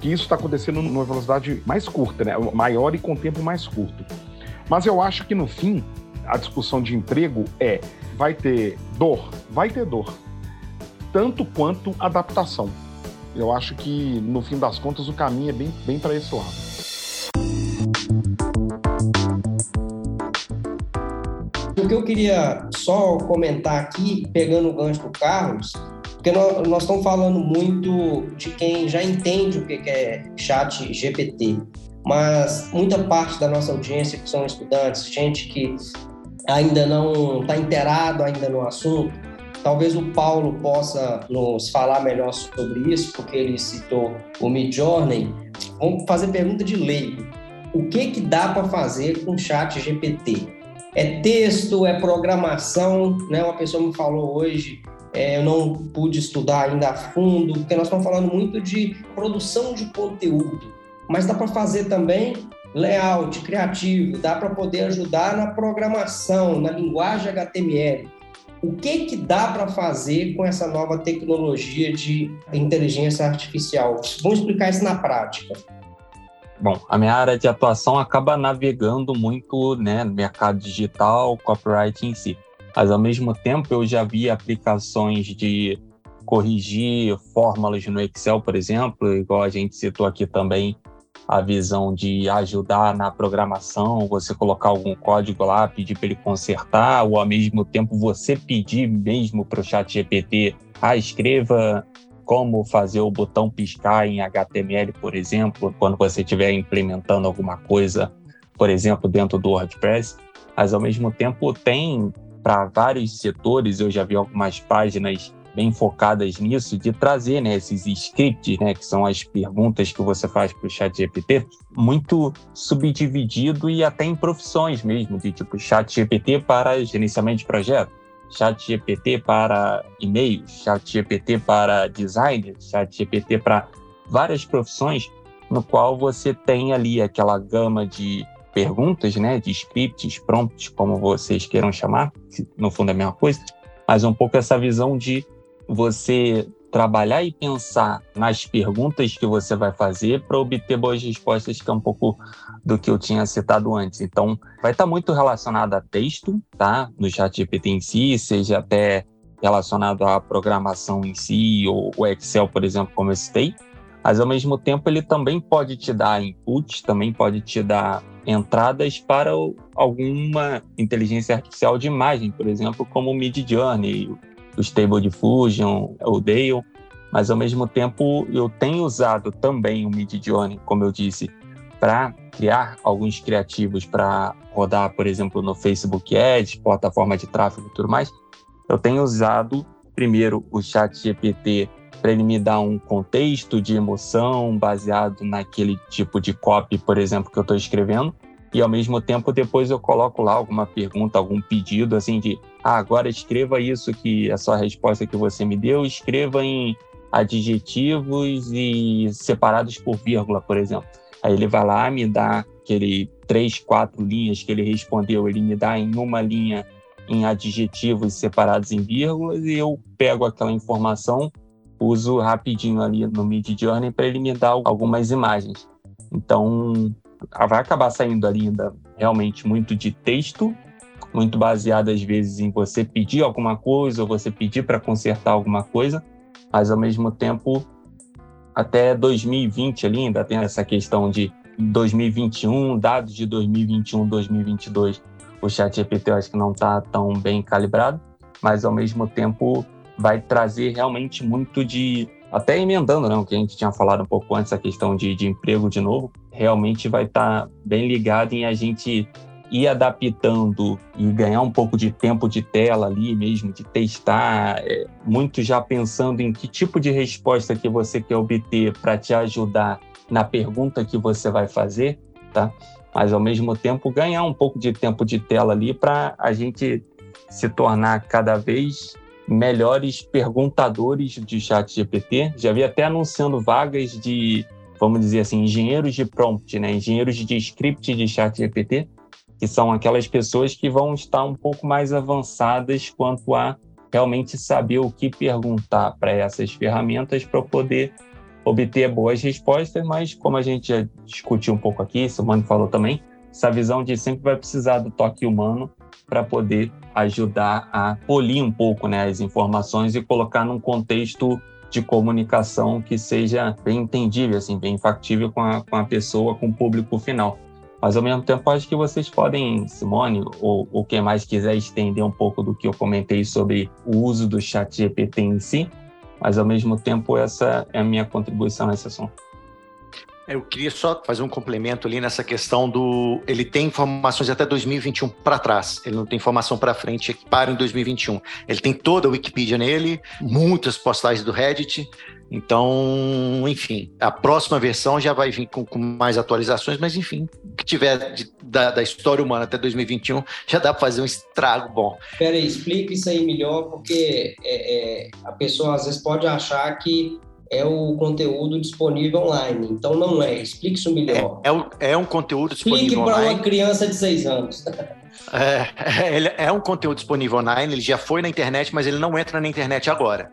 que isso está acontecendo numa velocidade mais curta, né? Maior e com tempo mais curto. Mas eu acho que no fim a discussão de emprego é vai ter dor, vai ter dor tanto quanto adaptação. Eu acho que, no fim das contas, o caminho é bem, bem para esse lado. O que eu queria só comentar aqui, pegando o gancho do Carlos, porque nós, nós estamos falando muito de quem já entende o que é chat GPT, mas muita parte da nossa audiência, que são estudantes, gente que ainda não está inteirado ainda no assunto, talvez o Paulo possa nos falar melhor sobre isso, porque ele citou o Midjourney. Vamos fazer pergunta de leigo. O que que dá para fazer com o chat GPT? É texto, é programação, né? Uma pessoa me falou hoje é, eu não pude estudar ainda a fundo, porque nós estamos falando muito de produção de conteúdo, mas dá para fazer também layout criativo, dá para poder ajudar na programação, na linguagem HTML. O que que dá para fazer com essa nova tecnologia de inteligência artificial? Vamos explicar isso na prática. Bom, a minha área de atuação acaba navegando muito né, no mercado digital, copyright em si mas ao mesmo tempo eu já vi aplicações de corrigir fórmulas no Excel, por exemplo, igual a gente citou aqui também a visão de ajudar na programação, você colocar algum código lá, pedir para ele consertar, ou ao mesmo tempo você pedir mesmo para o chat GPT, ah, escreva como fazer o botão piscar em HTML, por exemplo, quando você estiver implementando alguma coisa, por exemplo, dentro do WordPress. Mas ao mesmo tempo tem para vários setores, eu já vi algumas páginas bem focadas nisso, de trazer né, esses scripts, né, que são as perguntas que você faz para o chat GPT, muito subdividido e até em profissões mesmo, de tipo chat GPT para gerenciamento de projeto, chat GPT para e-mail, chat GPT para designer, chat GPT para várias profissões, no qual você tem ali aquela gama de perguntas, né, de scripts, prompts, como vocês queiram chamar, no fundo é a mesma coisa, mas um pouco essa visão de você trabalhar e pensar nas perguntas que você vai fazer para obter boas respostas, que é um pouco do que eu tinha citado antes. Então, vai estar muito relacionado a texto, tá? No chat GPT em si, seja até relacionado à programação em si, ou o Excel, por exemplo, como eu citei, mas ao mesmo tempo ele também pode te dar inputs, também pode te dar entradas para alguma inteligência artificial de imagem, por exemplo, como o Midjourney, o Stable Diffusion, o Dale, mas ao mesmo tempo eu tenho usado também o Midjourney, como eu disse, para criar alguns criativos para rodar, por exemplo, no Facebook Ads, plataforma de tráfego e tudo mais. Eu tenho usado primeiro o Chat GPT para ele me dar um contexto de emoção baseado naquele tipo de copy, por exemplo, que eu estou escrevendo. E ao mesmo tempo, depois eu coloco lá alguma pergunta, algum pedido, assim, de ah, agora escreva isso que a sua resposta que você me deu, escreva em adjetivos e separados por vírgula, por exemplo. Aí ele vai lá, me dá aquele três, quatro linhas que ele respondeu, ele me dá em uma linha em adjetivos separados em vírgulas e eu pego aquela informação uso rapidinho ali no Mid Journey para ele me dar algumas imagens. Então, vai acabar saindo ali ainda realmente muito de texto, muito baseado às vezes em você pedir alguma coisa ou você pedir para consertar alguma coisa, mas ao mesmo tempo até 2020 ali ainda tem essa questão de 2021, dados de 2021, 2022, o chat GPT eu acho que não está tão bem calibrado, mas ao mesmo tempo vai trazer realmente muito de. Até emendando né, o que a gente tinha falado um pouco antes, a questão de, de emprego de novo, realmente vai estar tá bem ligado em a gente ir adaptando e ganhar um pouco de tempo de tela ali mesmo, de testar, é, muito já pensando em que tipo de resposta que você quer obter para te ajudar na pergunta que você vai fazer, tá? Mas ao mesmo tempo ganhar um pouco de tempo de tela ali para a gente se tornar cada vez melhores perguntadores de chat GPT. Já vi até anunciando vagas de, vamos dizer assim, engenheiros de prompt, né? engenheiros de script de chat GPT, que são aquelas pessoas que vão estar um pouco mais avançadas quanto a realmente saber o que perguntar para essas ferramentas para poder obter boas respostas, mas como a gente já discutiu um pouco aqui, Mano falou também, essa visão de sempre vai precisar do toque humano para poder ajudar a polir um pouco né, as informações e colocar num contexto de comunicação que seja bem entendível, assim, bem factível com a, com a pessoa, com o público final. Mas ao mesmo tempo, acho que vocês podem, Simone, ou, ou quem mais quiser estender um pouco do que eu comentei sobre o uso do chat GPT em si, mas ao mesmo tempo essa é a minha contribuição nesse assunto. Eu queria só fazer um complemento ali nessa questão do. Ele tem informações até 2021 para trás. Ele não tem informação para frente que para em 2021. Ele tem toda a Wikipedia nele, muitas postagens do Reddit. Então, enfim, a próxima versão já vai vir com, com mais atualizações, mas enfim, o que tiver de, da, da, história humana até 2021 já dá para fazer um estrago bom. Peraí, explica isso aí melhor, porque é, é, a pessoa às vezes pode achar que é o conteúdo disponível online. Então não é. Explique isso melhor. É, é, um, é um conteúdo disponível Explique online. para uma criança de seis anos. <laughs> É, ele é um conteúdo disponível online, ele já foi na internet, mas ele não entra na internet agora.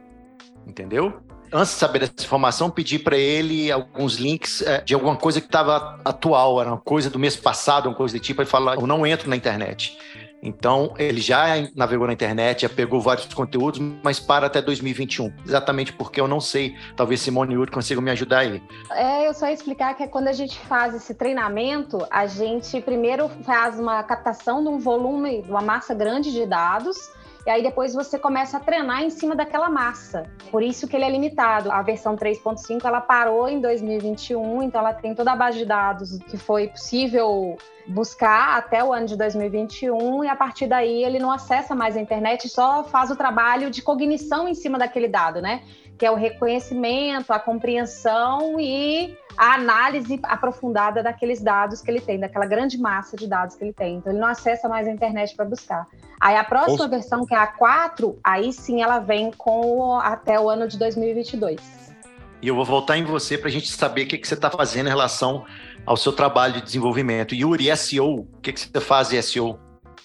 Entendeu? Antes de saber dessa informação, pedi para ele alguns links é, de alguma coisa que estava atual, era uma coisa do mês passado, uma coisa do tipo, ele falou: eu não entro na internet. Então, ele já navegou na internet, já pegou vários conteúdos, mas para até 2021. Exatamente porque eu não sei. Talvez Simone Yuri consigam me ajudar aí. É, eu só ia explicar que é quando a gente faz esse treinamento, a gente primeiro faz uma captação de um volume, de uma massa grande de dados, e aí depois você começa a treinar em cima daquela massa. Por isso que ele é limitado. A versão 3.5 ela parou em 2021, então ela tem toda a base de dados que foi possível buscar até o ano de 2021 e a partir daí ele não acessa mais a internet, só faz o trabalho de cognição em cima daquele dado, né? Que é o reconhecimento, a compreensão e a análise aprofundada daqueles dados que ele tem, daquela grande massa de dados que ele tem. Então ele não acessa mais a internet para buscar. Aí a próxima Ouça. versão, que é a 4, aí sim ela vem com até o ano de 2022. E eu vou voltar em você para a gente saber o que, que você está fazendo em relação ao seu trabalho de desenvolvimento. Yuri, SEO, o que, que você faz em SEO?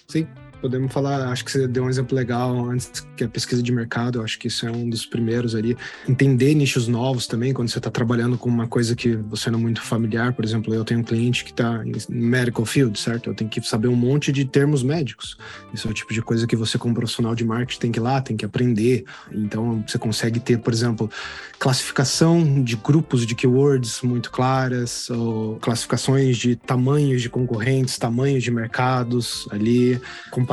Sim, podemos falar, acho que você deu um exemplo legal antes, que é a pesquisa de mercado, eu acho que isso é um dos primeiros ali. Entender nichos novos também, quando você está trabalhando com uma coisa que você não é muito familiar, por exemplo, eu tenho um cliente que está em medical field, certo? Eu tenho que saber um monte de termos médicos. Isso é o tipo de coisa que você, como profissional de marketing, tem que ir lá, tem que aprender. Então, você consegue ter, por exemplo, classificação de grupos de keywords muito claras, ou classificações de tamanhos de concorrentes, tamanhos de mercados ali,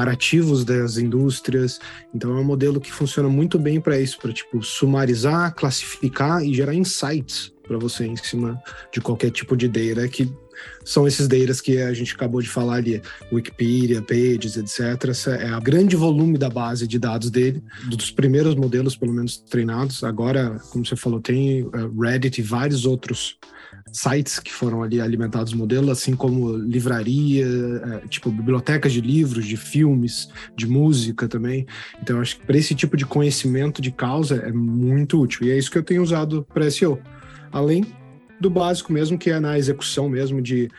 comparativos das indústrias. Então é um modelo que funciona muito bem para isso, para tipo sumarizar, classificar e gerar insights para você em cima de qualquer tipo de data que são esses data que a gente acabou de falar ali, Wikipedia, Pages, etc. Essa é a grande volume da base de dados dele, dos primeiros modelos, pelo menos treinados. Agora, como você falou, tem uh, Reddit e vários outros sites que foram ali alimentados modelo, assim como livraria, é, tipo bibliotecas de livros, de filmes, de música também. Então, acho que para esse tipo de conhecimento de causa é muito útil. E é isso que eu tenho usado para SEO. Além do básico mesmo, que é na execução mesmo de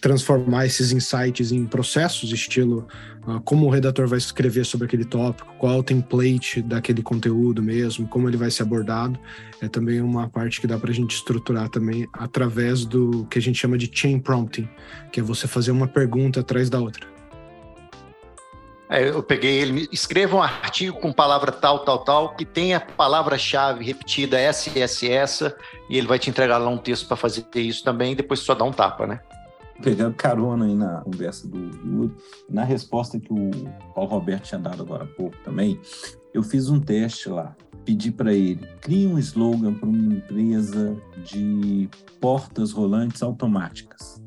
transformar esses insights em processos, estilo uh, como o redator vai escrever sobre aquele tópico, qual é o template daquele conteúdo mesmo, como ele vai ser abordado, é também uma parte que dá para a gente estruturar também através do que a gente chama de chain prompting, que é você fazer uma pergunta atrás da outra. É, eu peguei ele, escreva um artigo com palavra tal, tal, tal, que tenha palavra-chave repetida, essa essa essa, e ele vai te entregar lá um texto para fazer isso também, e depois só dá um tapa, né? Pegando carona aí na conversa do Yuri, na resposta que o Paulo Roberto tinha dado agora há pouco também, eu fiz um teste lá. Pedi para ele, crie um slogan para uma empresa de portas rolantes automáticas.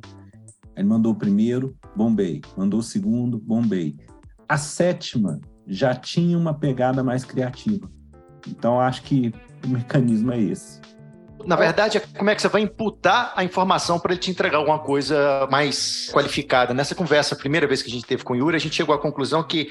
Ele mandou o primeiro, bombei. Mandou o segundo, bombei. A sétima já tinha uma pegada mais criativa. Então, acho que o mecanismo é esse. Na verdade, é como é que você vai imputar a informação para ele te entregar alguma coisa mais qualificada. Nessa conversa, a primeira vez que a gente teve com o Yuri, a gente chegou à conclusão que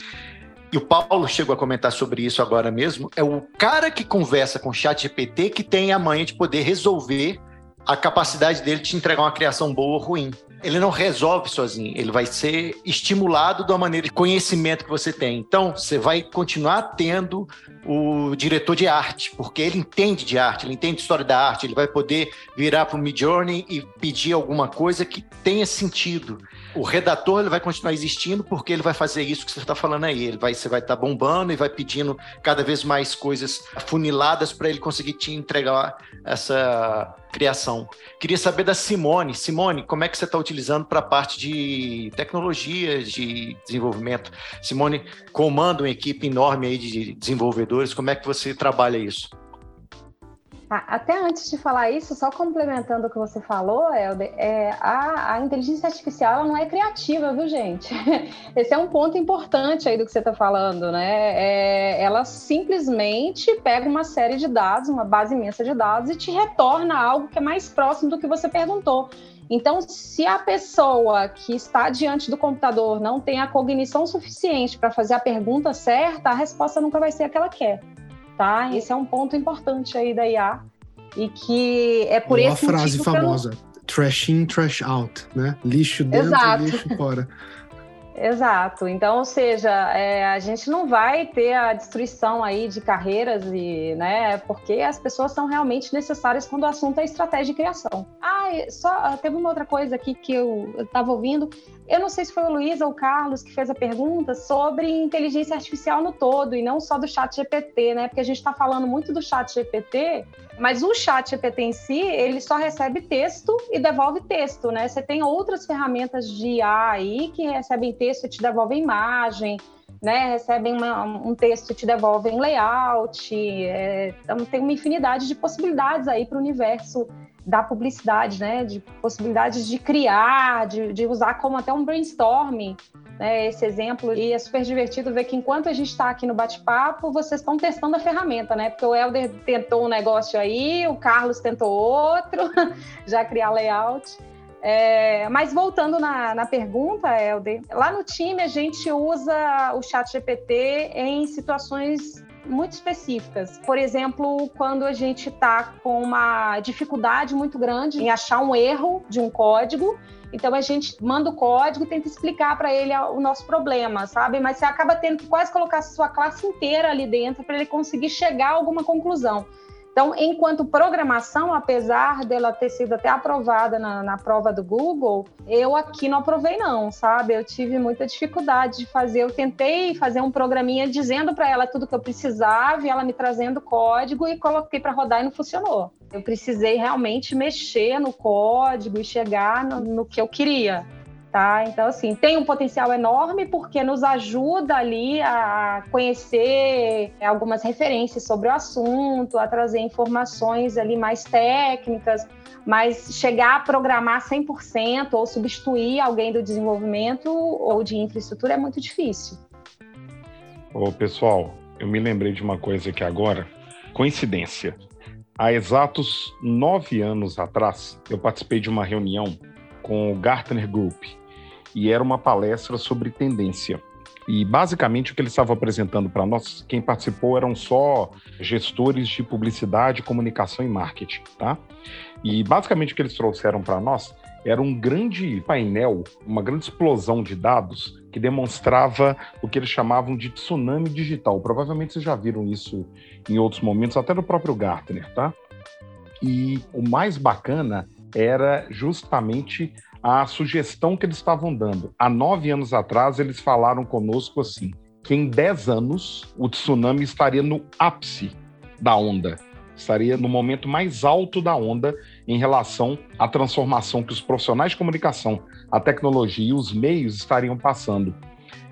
e o Paulo chegou a comentar sobre isso agora mesmo, é o cara que conversa com o chat GPT que tem a manha de poder resolver a capacidade dele de te entregar uma criação boa ou ruim ele não resolve sozinho, ele vai ser estimulado da maneira de conhecimento que você tem. Então, você vai continuar tendo o diretor de arte, porque ele entende de arte, ele entende história da arte, ele vai poder virar para o Midjourney e pedir alguma coisa que tenha sentido. O redator ele vai continuar existindo porque ele vai fazer isso que você está falando aí. Ele vai, você vai estar tá bombando e vai pedindo cada vez mais coisas funiladas para ele conseguir te entregar essa criação. Queria saber da Simone. Simone, como é que você está utilizando para a parte de tecnologias, de desenvolvimento? Simone comanda uma equipe enorme aí de desenvolvedores. Como é que você trabalha isso? Até antes de falar isso, só complementando o que você falou, Helder, é, a, a, inteligência artificial não é criativa, viu, gente? <laughs> Esse é um ponto importante aí do que você está falando, né? É, ela simplesmente pega uma série de dados, uma base imensa de dados, e te retorna algo que é mais próximo do que você perguntou. Então, se a pessoa que está diante do computador não tem a cognição suficiente para fazer a pergunta certa, a resposta nunca vai ser a que ela quer tá? Esse é um ponto importante aí da IA e que é por Ou esse a frase famosa, trash in, trash out, né? Lixo dentro, Exato. lixo fora. <laughs> Exato. Então, ou seja, é, a gente não vai ter a destruição aí de carreiras e, né, porque as pessoas são realmente necessárias quando o assunto é estratégia de criação. Ah, só teve uma outra coisa aqui que eu estava ouvindo. Eu não sei se foi o Luiz ou o Carlos que fez a pergunta sobre inteligência artificial no todo e não só do chat GPT, né? Porque a gente está falando muito do chat GPT, mas o chat GPT em si, ele só recebe texto e devolve texto, né? Você tem outras ferramentas de IA aí que recebem texto e te devolvem imagem, né? Recebem uma, um texto e te devolvem layout. É, então tem uma infinidade de possibilidades aí para o universo da publicidade, né? De possibilidades de criar, de, de usar como até um brainstorming, né? Esse exemplo. E é super divertido ver que enquanto a gente está aqui no bate-papo, vocês estão testando a ferramenta, né? Porque o Helder tentou um negócio aí, o Carlos tentou outro, <laughs> já criar layout. É, mas voltando na, na pergunta, Helder, lá no time a gente usa o chat GPT em situações muito específicas. Por exemplo, quando a gente está com uma dificuldade muito grande em achar um erro de um código, então a gente manda o código e tenta explicar para ele o nosso problema, sabe? Mas você acaba tendo que quase colocar a sua classe inteira ali dentro para ele conseguir chegar a alguma conclusão. Então, enquanto programação, apesar dela ter sido até aprovada na, na, prova do Google, eu aqui não aprovei não, sabe? Eu tive muita dificuldade de fazer. Eu tentei fazer um programinha dizendo para ela tudo que eu precisava e ela me trazendo código e coloquei para rodar e não funcionou. Eu precisei realmente mexer no código e chegar no, no que eu queria. Tá? Então, assim, tem um potencial enorme porque nos ajuda ali a conhecer algumas referências sobre o assunto, a trazer informações ali mais técnicas, mas chegar a programar 100% ou substituir alguém do desenvolvimento ou de infraestrutura é muito difícil. Ô, pessoal, eu me lembrei de uma coisa aqui agora, coincidência. Há exatos nove anos atrás, eu participei de uma reunião com o Gartner Group, e era uma palestra sobre tendência. E basicamente o que eles estavam apresentando para nós, quem participou eram só gestores de publicidade, comunicação e marketing, tá? E basicamente o que eles trouxeram para nós era um grande painel, uma grande explosão de dados que demonstrava o que eles chamavam de tsunami digital. Provavelmente vocês já viram isso em outros momentos, até no próprio Gartner, tá? E o mais bacana era justamente a sugestão que eles estavam dando. Há nove anos atrás, eles falaram conosco assim: que em dez anos o tsunami estaria no ápice da onda, estaria no momento mais alto da onda em relação à transformação que os profissionais de comunicação, a tecnologia e os meios estariam passando.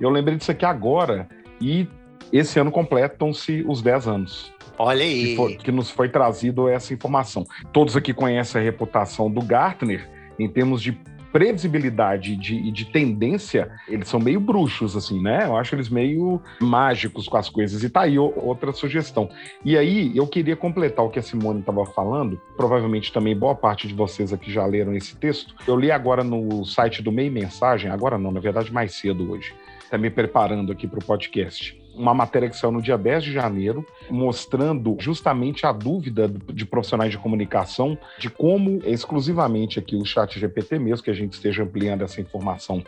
Eu lembrei disso aqui agora e esse ano completam-se os 10 anos. Olha aí. Que, foi, que, nos foi trazido essa informação. Todos aqui conhecem a reputação do Gartner em termos de previsibilidade e de, de, tendência, eles são meio bruxos, assim, né? Eu acho eles meio mágicos com as coisas. E tá aí outra sugestão. E aí, eu queria completar o que a Simone estava falando. Provavelmente também boa parte de vocês aqui já leram esse texto. Eu li agora no site do Meio Mensagem, agora não, na verdade, mais cedo hoje. Tá me preparando aqui para o podcast uma matéria que saiu no dia 10 de janeiro, mostrando justamente a dúvida de profissionais de comunicação de como exclusivamente aqui o chat GPT mesmo, que a gente esteja ampliando essa informação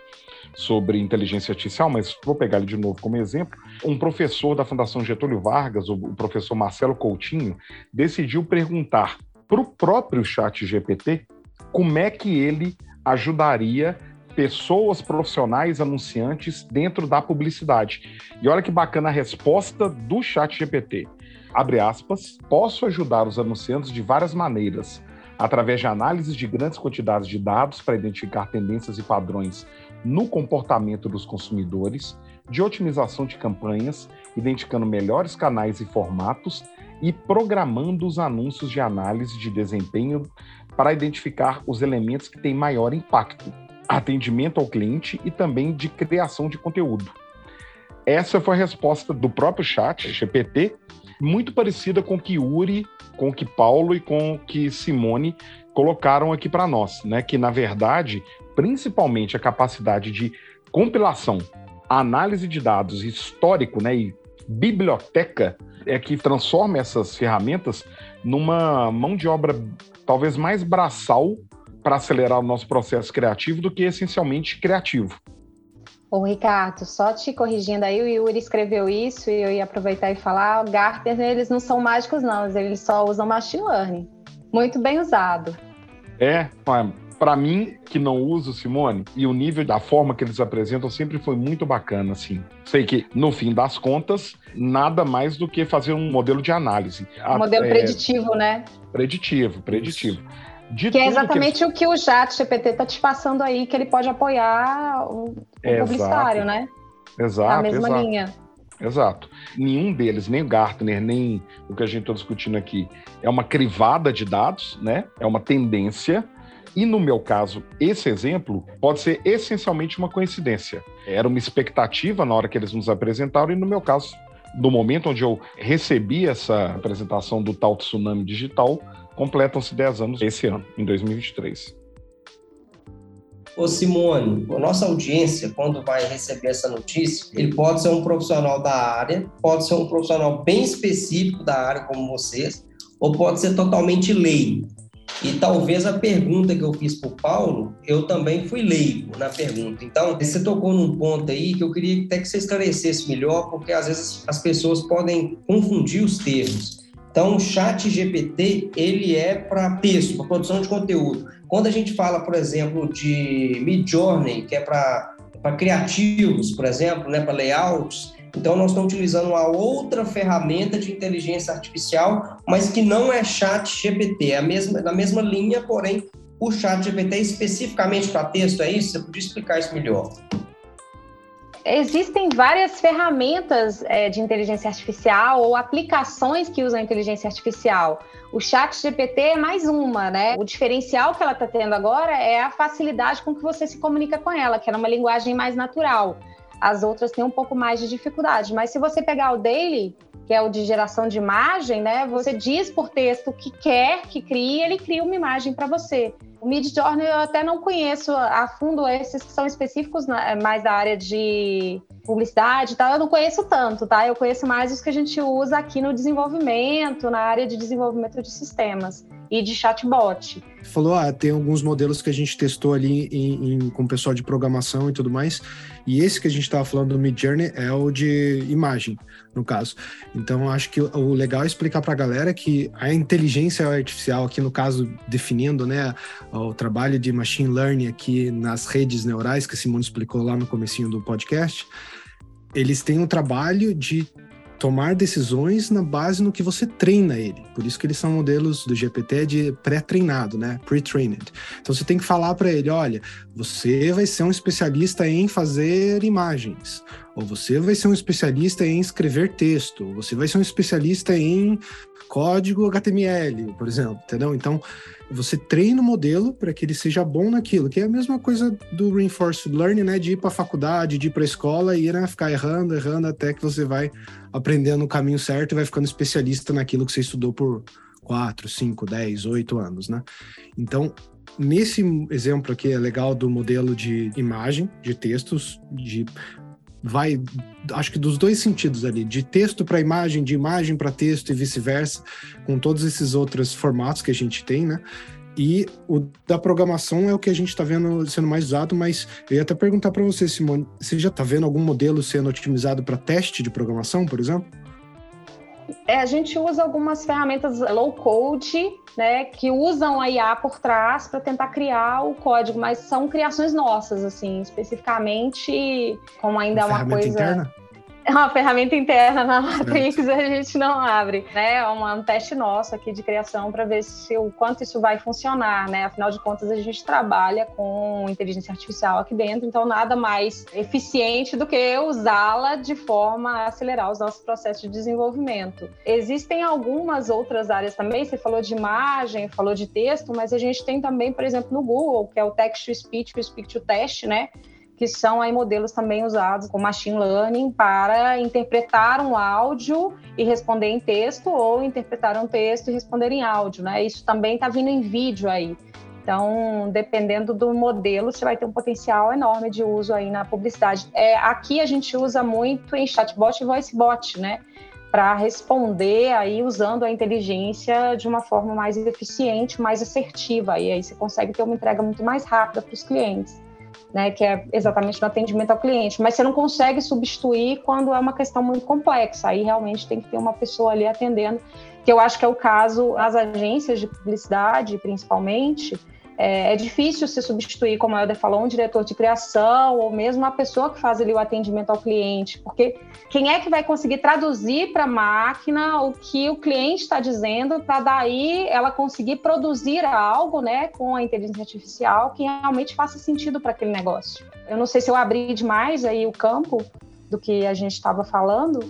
sobre inteligência artificial, mas vou pegar ele de novo como exemplo. Um professor da Fundação Getúlio Vargas, o professor Marcelo Coutinho, decidiu perguntar para o próprio chat GPT como é que ele ajudaria pessoas profissionais anunciantes dentro da publicidade. E olha que bacana a resposta do Chat GPT. Abre aspas, posso ajudar os anunciantes de várias maneiras, através de análises de grandes quantidades de dados para identificar tendências e padrões no comportamento dos consumidores, de otimização de campanhas, identificando melhores canais e formatos, e programando os anúncios de análise de desempenho para identificar os elementos que têm maior impacto, atendimento ao cliente e também de criação de conteúdo. Essa foi a resposta do próprio chat GPT, muito parecida com o que Uri, com que Paulo e com o que Simone colocaram aqui para nós, né? Que na verdade, principalmente a capacidade de compilação, análise de dados histórico, né, e biblioteca é que transforma essas ferramentas numa mão de obra talvez mais braçal para acelerar o nosso processo criativo do que essencialmente criativo. Ô, Ricardo, só te corrigindo aí, o Yuri escreveu isso e eu ia aproveitar e falar, o Gartner, eles não são mágicos não, eles só usam machine learning. Muito bem usado. É, para mim, que não uso, Simone, e o nível da forma que eles apresentam sempre foi muito bacana, assim. Sei que, no fim das contas, nada mais do que fazer um modelo de análise. Um modelo é, preditivo, né? Preditivo, preditivo. Isso. De que é exatamente que o que o Chat GPT está te passando aí, que ele pode apoiar o, o publicitário, né? Exato. Na mesma exato. linha. Exato. Nenhum deles, nem o Gartner, nem o que a gente está discutindo aqui, é uma crivada de dados, né? É uma tendência. E no meu caso, esse exemplo pode ser essencialmente uma coincidência. Era uma expectativa na hora que eles nos apresentaram, e no meu caso, no momento onde eu recebi essa apresentação do tal tsunami digital, completam-se 10 anos esse ano, em 2023. Ô Simone, a nossa audiência, quando vai receber essa notícia, ele pode ser um profissional da área, pode ser um profissional bem específico da área, como vocês, ou pode ser totalmente leigo. E talvez a pergunta que eu fiz para o Paulo, eu também fui leigo na pergunta. Então, você tocou num ponto aí que eu queria até que você esclarecesse melhor, porque às vezes as pessoas podem confundir os termos. Então, o chat GPT, ele é para texto, para produção de conteúdo. Quando a gente fala, por exemplo, de Midjourney, que é para criativos, por exemplo, né, para layouts, então nós estamos utilizando uma outra ferramenta de inteligência artificial, mas que não é chat GPT, é a mesma, da mesma linha, porém o chat GPT é especificamente para texto, é isso? Você podia explicar isso melhor? Existem várias ferramentas é, de inteligência artificial ou aplicações que usam inteligência artificial. O chat GPT é mais uma, né? O diferencial que ela está tendo agora é a facilidade com que você se comunica com ela, que é uma linguagem mais natural. As outras têm um pouco mais de dificuldade, mas se você pegar o Daily, que é o de geração de imagem, né? Você diz por texto o que quer que crie, ele cria uma imagem para você. O Midjourney eu até não conheço a fundo esses que são específicos né, mais da área de publicidade e tal, eu não conheço tanto, tá? Eu conheço mais os que a gente usa aqui no desenvolvimento, na área de desenvolvimento de sistemas e de chatbot. Falou, ah, tem alguns modelos que a gente testou ali em, em, com o pessoal de programação e tudo mais, e esse que a gente estava falando do Midjourney é o de imagem, no caso. Então, acho que o legal é explicar para a galera que a inteligência artificial, aqui no caso, definindo né, o trabalho de machine learning aqui nas redes neurais, que Simone explicou lá no comecinho do podcast, eles têm um trabalho de tomar decisões na base no que você treina ele. Por isso que eles são modelos do GPT de pré-treinado, né? Pre-trained. Então você tem que falar para ele, olha, você vai ser um especialista em fazer imagens, ou você vai ser um especialista em escrever texto, ou você vai ser um especialista em código HTML, por exemplo, entendeu? Então, você treina o modelo para que ele seja bom naquilo, que é a mesma coisa do reinforced learning, né? De ir para a faculdade, de ir para a escola e né, ficar errando, errando até que você vai aprendendo o caminho certo e vai ficando especialista naquilo que você estudou por 4, 5, 10, 8 anos, né? Então, nesse exemplo aqui é legal do modelo de imagem, de textos, de vai, acho que dos dois sentidos ali, de texto para imagem, de imagem para texto e vice-versa, com todos esses outros formatos que a gente tem, né? E o da programação é o que a gente está vendo sendo mais usado, mas eu ia até perguntar para você, Simone, você já está vendo algum modelo sendo otimizado para teste de programação, por exemplo? É, a gente usa algumas ferramentas low code, né, que usam a IA por trás para tentar criar o código, mas são criações nossas, assim, especificamente, como ainda é uma coisa. interna? É uma ferramenta interna na Matrix, a gente não abre, né? É um, teste nosso aqui de criação para ver se o quanto isso vai funcionar, né? Afinal de contas, a gente trabalha com inteligência artificial aqui dentro, então nada mais eficiente do que usá-la de forma a acelerar os nossos processos de desenvolvimento. Existem algumas outras áreas também, você falou de imagem, falou de texto, mas a gente tem também, por exemplo, no Google, que é o Text to Speech, o Speak to Test, né? Que são aí modelos também usados com machine learning para interpretar um áudio e responder em texto ou interpretar um texto e responder em áudio, né? Isso também está vindo em vídeo aí. Então, dependendo do modelo, você vai ter um potencial enorme de uso aí na publicidade. É, aqui a gente usa muito em chatbot e voicebot, né? Para responder aí usando a inteligência de uma forma mais eficiente, mais assertiva. E aí você consegue ter uma entrega muito mais rápida para os clientes né, que é exatamente no atendimento ao cliente, mas você não consegue substituir quando é uma questão muito complexa, aí realmente tem que ter uma pessoa ali atendendo, que eu acho que é o caso, as agências de publicidade, principalmente, é, é, difícil se substituir, como a Helder falou, um diretor de criação ou mesmo a pessoa que faz ali o atendimento ao cliente, porque quem é que vai conseguir traduzir para a máquina o que o cliente está dizendo para daí ela conseguir produzir algo, né, com a inteligência artificial que realmente faça sentido para aquele negócio. Eu não sei se eu abri demais aí o campo do que a gente estava falando,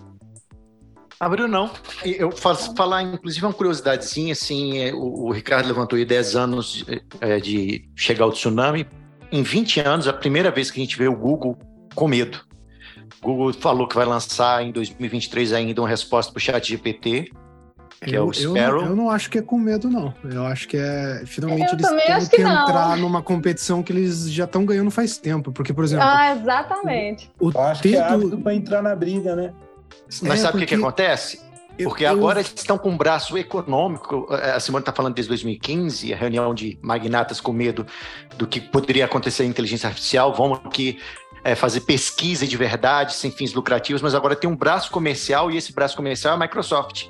Abriu não. Eu faço falar, inclusive, uma curiosidadezinha, assim, é, o, o Ricardo levantou aí 10 anos de, é, de chegar ao tsunami. Em 20 anos, a primeira vez que a gente vê o Google com medo. O Google falou que vai lançar em 2023 ainda uma resposta para o chat GPT, que eu, é o Sparrow. Eu, eu, não acho que é com medo, não. Eu acho que é. Finalmente eu eles têm que, que entrar numa competição que eles já estão ganhando faz tempo. Porque, por exemplo. Ah, exatamente. O, o eu acho que é para entrar na briga, né? Mas é, sabe o porque... que, que acontece? Porque eu, agora eles estão com um braço econômico. A Simone está falando desde 2015, a reunião de magnatas com medo do que poderia acontecer em inteligência artificial. Vamos aqui é, fazer pesquisa de verdade, sem fins lucrativos, mas agora tem um braço comercial e esse braço comercial é a Microsoft.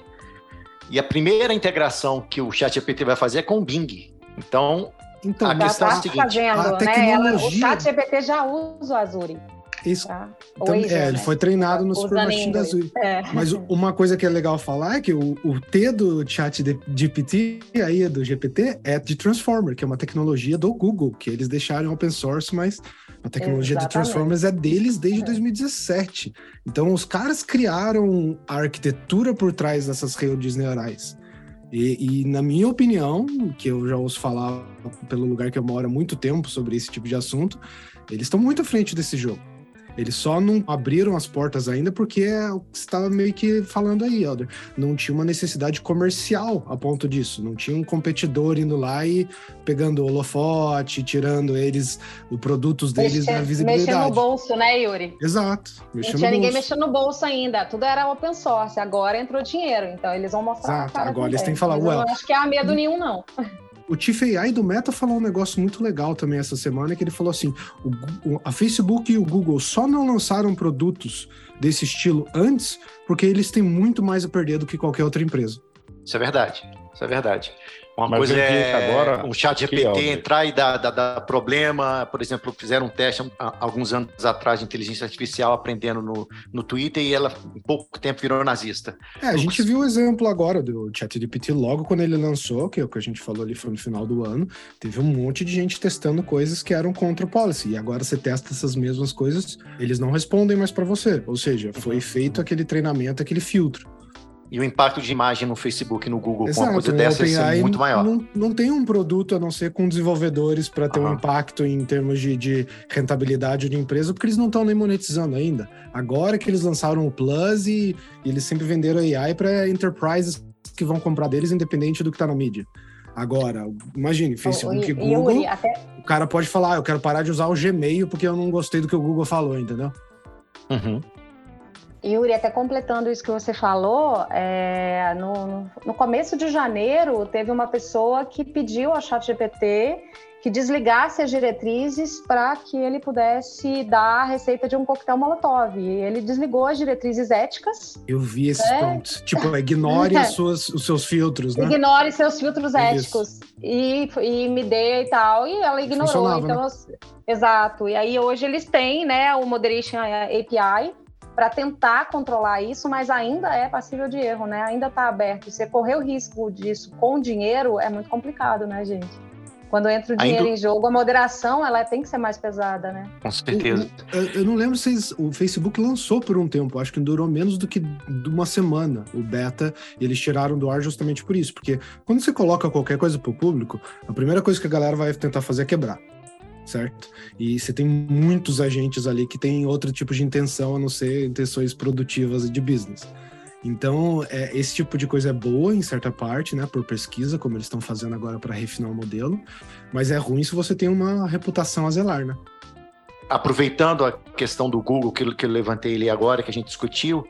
E a primeira integração que o ChatGPT vai fazer é com o Bing. Então, então a questão tá é a seguinte: fazendo, a tecnologia... né? Ela, o ChatGPT já usa o Azure. Isso. Tá? Também, é, ele né? foi treinado no Super Machine da Azure. É. Mas <laughs> uma coisa que é legal falar é que o, o T do chat de GPT, aí do GPT, é de Transformer, que é uma tecnologia do Google, que eles deixaram open source, mas a tecnologia Exatamente. de Transformers é deles desde é. 2017. Então, os caras criaram a arquitetura por trás dessas redes neurais. E, e, na minha opinião, que eu já ouço falar pelo lugar que eu moro há muito tempo sobre esse tipo de assunto, eles estão muito à frente desse jogo. Eles só não abriram as portas ainda porque é o que você estava meio que falando aí, Elder. Não tinha uma necessidade comercial a ponto disso. Não tinha um competidor indo lá e pegando holofote, tirando eles, os produtos deles Mexe, da visibilidade. Mexendo no bolso, né, Yuri? Exato. Não tinha ninguém mexendo no bolso ainda. Tudo era open source. Agora entrou dinheiro. Então eles vão mostrar. Exato. Agora eles têm que falar, ué. Well, não acho que há medo nenhum, não. O Chief AI do Meta falou um negócio muito legal também essa semana, que ele falou assim, o, a Facebook e o Google só não lançaram produtos desse estilo antes porque eles têm muito mais a perder do que qualquer outra empresa. Isso é verdade, isso é verdade. Uma Mas coisa é agora, um chat GPT entrar e dar, dar, dar, problema. Por exemplo, fizeram um teste alguns anos atrás de inteligência artificial aprendendo no, no Twitter e ela, em pouco tempo, virou nazista. É, a gente viu o exemplo agora do chat GPT logo quando ele lançou, que é o que a gente falou ali foi no final do ano. Teve um monte de gente testando coisas que eram contra o policy. E agora você testa essas mesmas coisas, eles não respondem mais para você. Ou seja, foi feito aquele treinamento, aquele filtro. E o impacto de imagem no Facebook e no Google Exato, com uma coisa dessa é muito maior. Não, não tem um produto a não ser com desenvolvedores para ter uhum. um impacto em termos de, de rentabilidade de empresa, porque eles não estão nem monetizando ainda. Agora que eles lançaram o Plus e, e eles sempre venderam AI para enterprises que vão comprar deles, independente do que está na mídia. Agora, imagine, Facebook e Google, até... o cara pode falar, ah, eu quero parar de usar o Gmail porque eu não gostei do que o Google falou, entendeu? Uhum. Yuri, até completando isso que você falou, é, no, no, começo de janeiro teve uma pessoa que pediu ao ChatGPT que desligasse as diretrizes para que ele pudesse dar a receita de um coquetel Molotov. E ele desligou as diretrizes éticas. Eu vi esses é. pontos. Tipo, ignore <laughs> é. suas, os seus filtros, né? Ignore seus filtros é éticos. E, e me dê e tal. E ela ignorou. Então, né? Exato. E aí hoje eles têm né, o Moderation API para tentar controlar isso, mas ainda é passível de erro, né? Ainda está aberto. Você correr o risco disso com dinheiro é muito complicado, né, gente? Quando entra o dinheiro Ainda... em jogo, a moderação ela tem que ser mais pesada, né? Com certeza. Eu, eu não lembro se o Facebook lançou por um tempo, acho que durou menos do que uma semana o beta, e eles tiraram do ar justamente por isso, porque quando você coloca qualquer coisa para o público, a primeira coisa que a galera vai tentar fazer é quebrar certo? E você tem muitos agentes ali que têm outro tipo de intenção a não ser intenções produtivas de business. Então, é, esse tipo de coisa é boa em certa parte, né, por pesquisa, como eles estão fazendo agora para refinar o modelo, mas é ruim se você tem uma reputação a zelar, né? Aproveitando a questão do Google, que, que eu levantei ali agora, que a gente discutiu,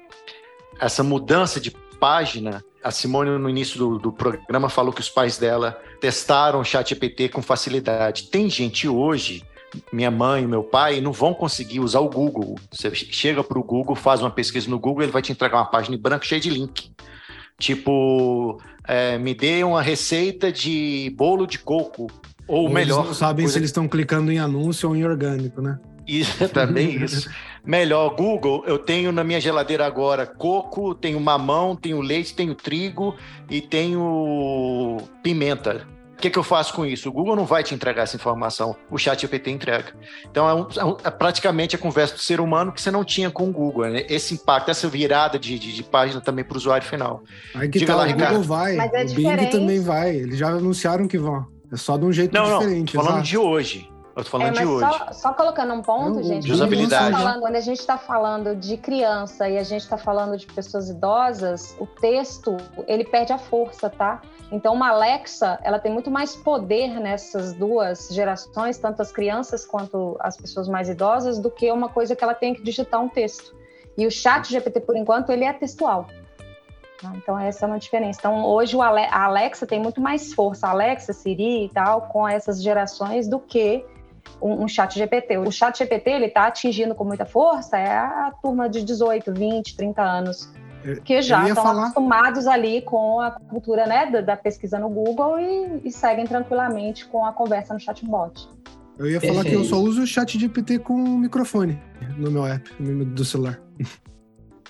essa mudança de página, a Simone, no início do, do programa, falou que os pais dela testaram o chat GPT com facilidade. Tem gente hoje minha mãe, meu pai não vão conseguir usar o Google. Você chega para o Google, faz uma pesquisa no Google, ele vai te entregar uma página em branco cheia de link. Tipo, é, me dê uma receita de bolo de coco. Ou, ou melhor. Eles não sabem coisa... se eles estão clicando em anúncio ou em orgânico, né? Isso, também <laughs> isso. Melhor, Google, eu tenho na minha geladeira agora coco, tenho mamão, tenho leite, tenho trigo e tenho pimenta que, que eu faço com isso? O Google não vai te entregar essa informação, o chat GPT entrega. Então, é, um, é, é praticamente a conversa do ser humano que você não tinha com o Google. Né? Esse impacto, essa virada de, de, de página também para o usuário final. Aí que Diga tá, lá, o Google vai, Mas é o Bing também vai. Eles já anunciaram que vão. É só de um jeito não, diferente. Não, falando exato. de hoje. Eu tô falando é, de hoje. Só, só, colocando um ponto, não, gente. De usabilidade. Falando, quando a gente está falando de criança e a gente está falando de pessoas idosas, o texto ele perde a força, tá? Então, uma Alexa, ela tem muito mais poder nessas duas gerações, tanto as crianças quanto as pessoas mais idosas, do que uma coisa que ela tem que digitar um texto. E o chat GPT, por enquanto, ele é textual. Tá? Então, essa é uma diferença. Então, hoje a Alexa tem muito mais força, a Alexa, Siri e tal, com essas gerações do que um, um chat GPT. O chat GPT, ele está atingindo com muita força é a turma de 18, 20, 30 anos que já estão falar... acostumados ali com a cultura né, da, da pesquisa no Google e, e, seguem tranquilamente com a conversa no chatbot. Eu ia falar que eu só uso o chat GPT com microfone no meu app, no do celular.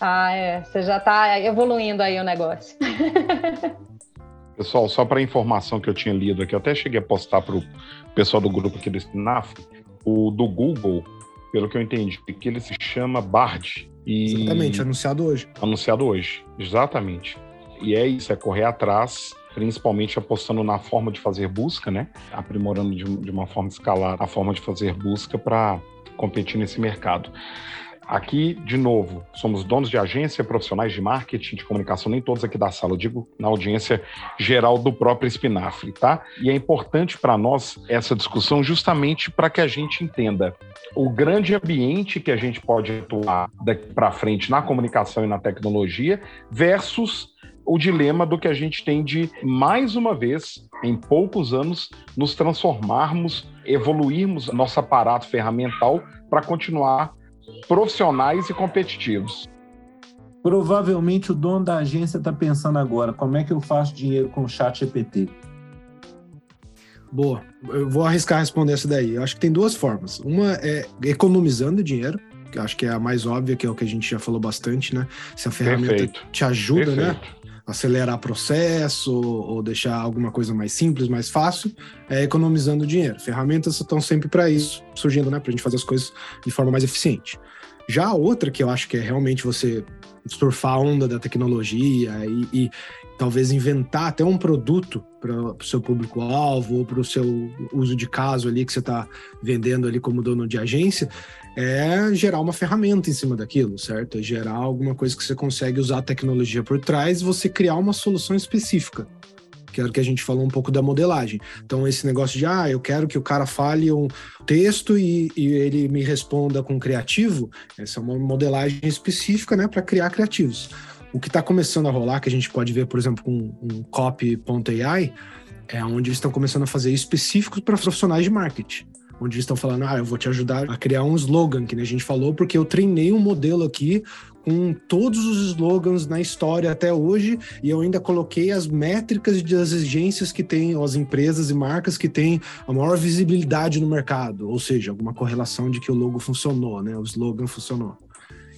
Ah, é. Você já está evoluindo aí o negócio. <laughs> Pessoal, só para informação que eu tinha lido aqui, eu até cheguei a postar para o pessoal do grupo aqui do SNAF, o do Google, pelo que eu entendi, que ele se chama Bard. E... Exatamente, anunciado hoje. Anunciado hoje, exatamente. E é isso, é correr atrás, principalmente apostando na forma de fazer busca, né? Aprimorando de, de uma forma escalar a forma de fazer busca para competir nesse mercado. Aqui, de novo, somos donos de agência, profissionais de marketing, de comunicação, nem todos aqui da sala, eu digo na audiência geral do próprio Espinafre, tá? E é importante para nós essa discussão justamente para que a gente entenda o grande ambiente que a gente pode atuar daqui para frente na comunicação e na tecnologia versus o dilema do que a gente tem de, mais uma vez, em poucos anos, nos transformarmos, evoluirmos nosso aparato ferramental para continuar profissionais e competitivos. Provavelmente o dono da agência está pensando agora: como é que eu faço dinheiro com o chat GPT? Boa, eu vou arriscar responder essa daí. Eu acho que tem duas formas. Uma é economizando dinheiro, que eu acho que é a mais óbvia, que é o que a gente já falou bastante, né? Se a ferramenta Perfeito. te ajuda, né? Perfeito. né? Acelerar processo ou deixar alguma coisa mais simples, mais fácil, é economizando dinheiro. Ferramentas estão sempre para isso, surgindo, né, para a gente fazer as coisas de forma mais eficiente. Já a outra, que eu acho que é realmente você surfar a onda da tecnologia e, e talvez inventar até um produto para o seu público-alvo ou para o seu uso de caso ali que você está vendendo ali como dono de agência, é gerar uma ferramenta em cima daquilo, certo? É gerar alguma coisa que você consegue usar a tecnologia por trás e você criar uma solução específica que era o que a gente falou um pouco da modelagem. Então, esse negócio de, ah, eu quero que o cara fale um texto e, e ele me responda com criativo, essa é uma modelagem específica, né, para criar criativos. O que está começando a rolar, que a gente pode ver, por exemplo, com um copy.ai, é onde eles estão começando a fazer isso específico para profissionais de marketing onde estão falando, ah, eu vou te ajudar a criar um slogan, que a gente falou, porque eu treinei um modelo aqui com todos os slogans na história até hoje e eu ainda coloquei as métricas das agências que têm, as empresas e marcas que têm a maior visibilidade no mercado, ou seja, alguma correlação de que o logo funcionou, né? O slogan funcionou.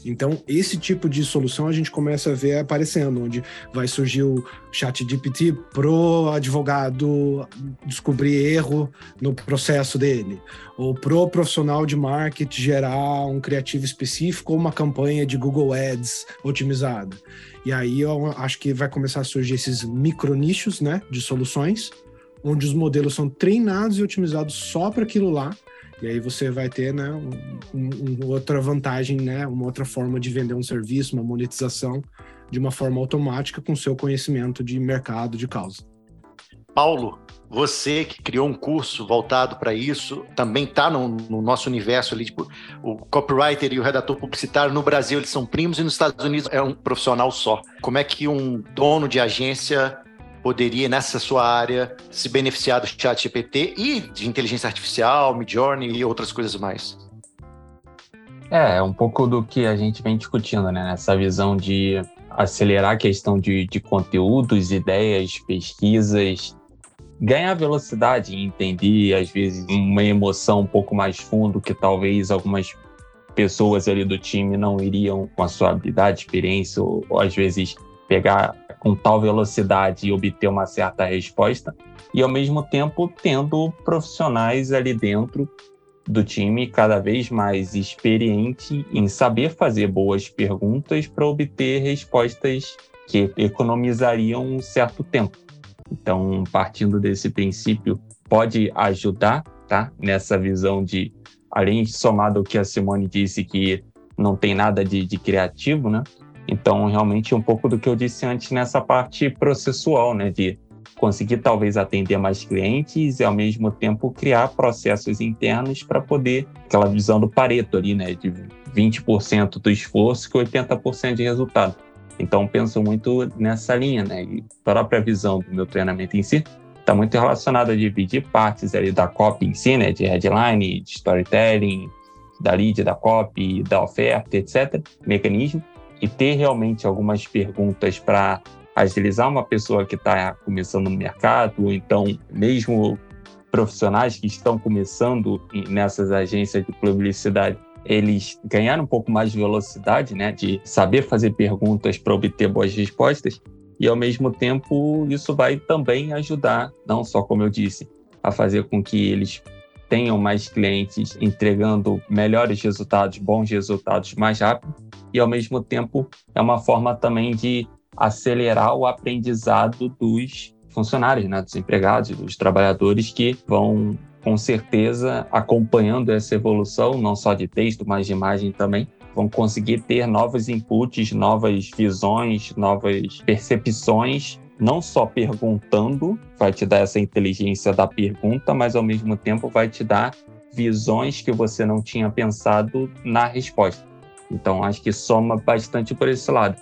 Então, esse tipo de solução a gente começa a ver aparecendo, onde vai surgir o chat GPT pro advogado descobrir erro no processo dele, ou pro profissional de marketing gerar um criativo específico ou uma campanha de Google Ads otimizada. E aí eu acho que vai começar a surgir esses micro nichos, né, de soluções, onde os modelos são treinados e otimizados só para aquilo lá, e aí você vai ter né, um, um, outra vantagem, né, uma outra forma de vender um serviço, uma monetização de uma forma automática com seu conhecimento de mercado, de causa. Paulo, você que criou um curso voltado para isso, também está no, no, nosso universo ali, tipo, o copywriter e o redator publicitário no Brasil eles são primos e nos Estados Unidos é um profissional só. Como é que um dono de agência poderia, nessa sua área, se beneficiar do chat GPT e de inteligência artificial, Midjourney e outras coisas mais? É, é um pouco do que a gente vem discutindo, né? Nessa visão de acelerar a questão de, de conteúdos, ideias, pesquisas, ganhar velocidade e entender, às vezes, uma emoção um pouco mais fundo que talvez algumas pessoas ali do time não iriam com a sua habilidade, experiência, ou, ou às vezes pegar com tal velocidade e obter uma certa resposta, e ao mesmo tempo tendo profissionais ali dentro do time cada vez mais experiente em saber fazer boas perguntas para obter respostas que economizariam um certo tempo. Então, partindo desse princípio, pode ajudar, tá? Nessa visão de, além de somado ao que a Simone disse que não tem nada de, de criativo, né? Então, realmente, um pouco do que eu disse antes nessa parte processual, né? De conseguir talvez atender mais clientes e, ao mesmo tempo, criar processos internos para poder, aquela visão do Pareto ali, né? De 20% do esforço com 80% de resultado. Então, penso muito nessa linha, né? E a própria visão do meu treinamento em si está muito relacionada a dividir partes ali da copy em si, né? De headline, de storytelling, da lead, da copy, da oferta, etc. Mecanismo e ter realmente algumas perguntas para agilizar uma pessoa que está começando no mercado, ou então mesmo profissionais que estão começando nessas agências de publicidade, eles ganharam um pouco mais de velocidade, né, de saber fazer perguntas para obter boas respostas, e ao mesmo tempo isso vai também ajudar, não só como eu disse, a fazer com que eles tenham mais clientes entregando melhores resultados, bons resultados mais rápido, e ao mesmo tempo é uma forma também de acelerar o aprendizado dos funcionários, né, dos empregados, dos trabalhadores que vão com certeza acompanhando essa evolução, não só de texto, mas de imagem também, vão conseguir ter novos inputs, novas visões, novas percepções, não só perguntando, vai te dar essa inteligência da pergunta, mas ao mesmo tempo vai te dar visões que você não tinha pensado na resposta. Então, acho que soma bastante por esse lado.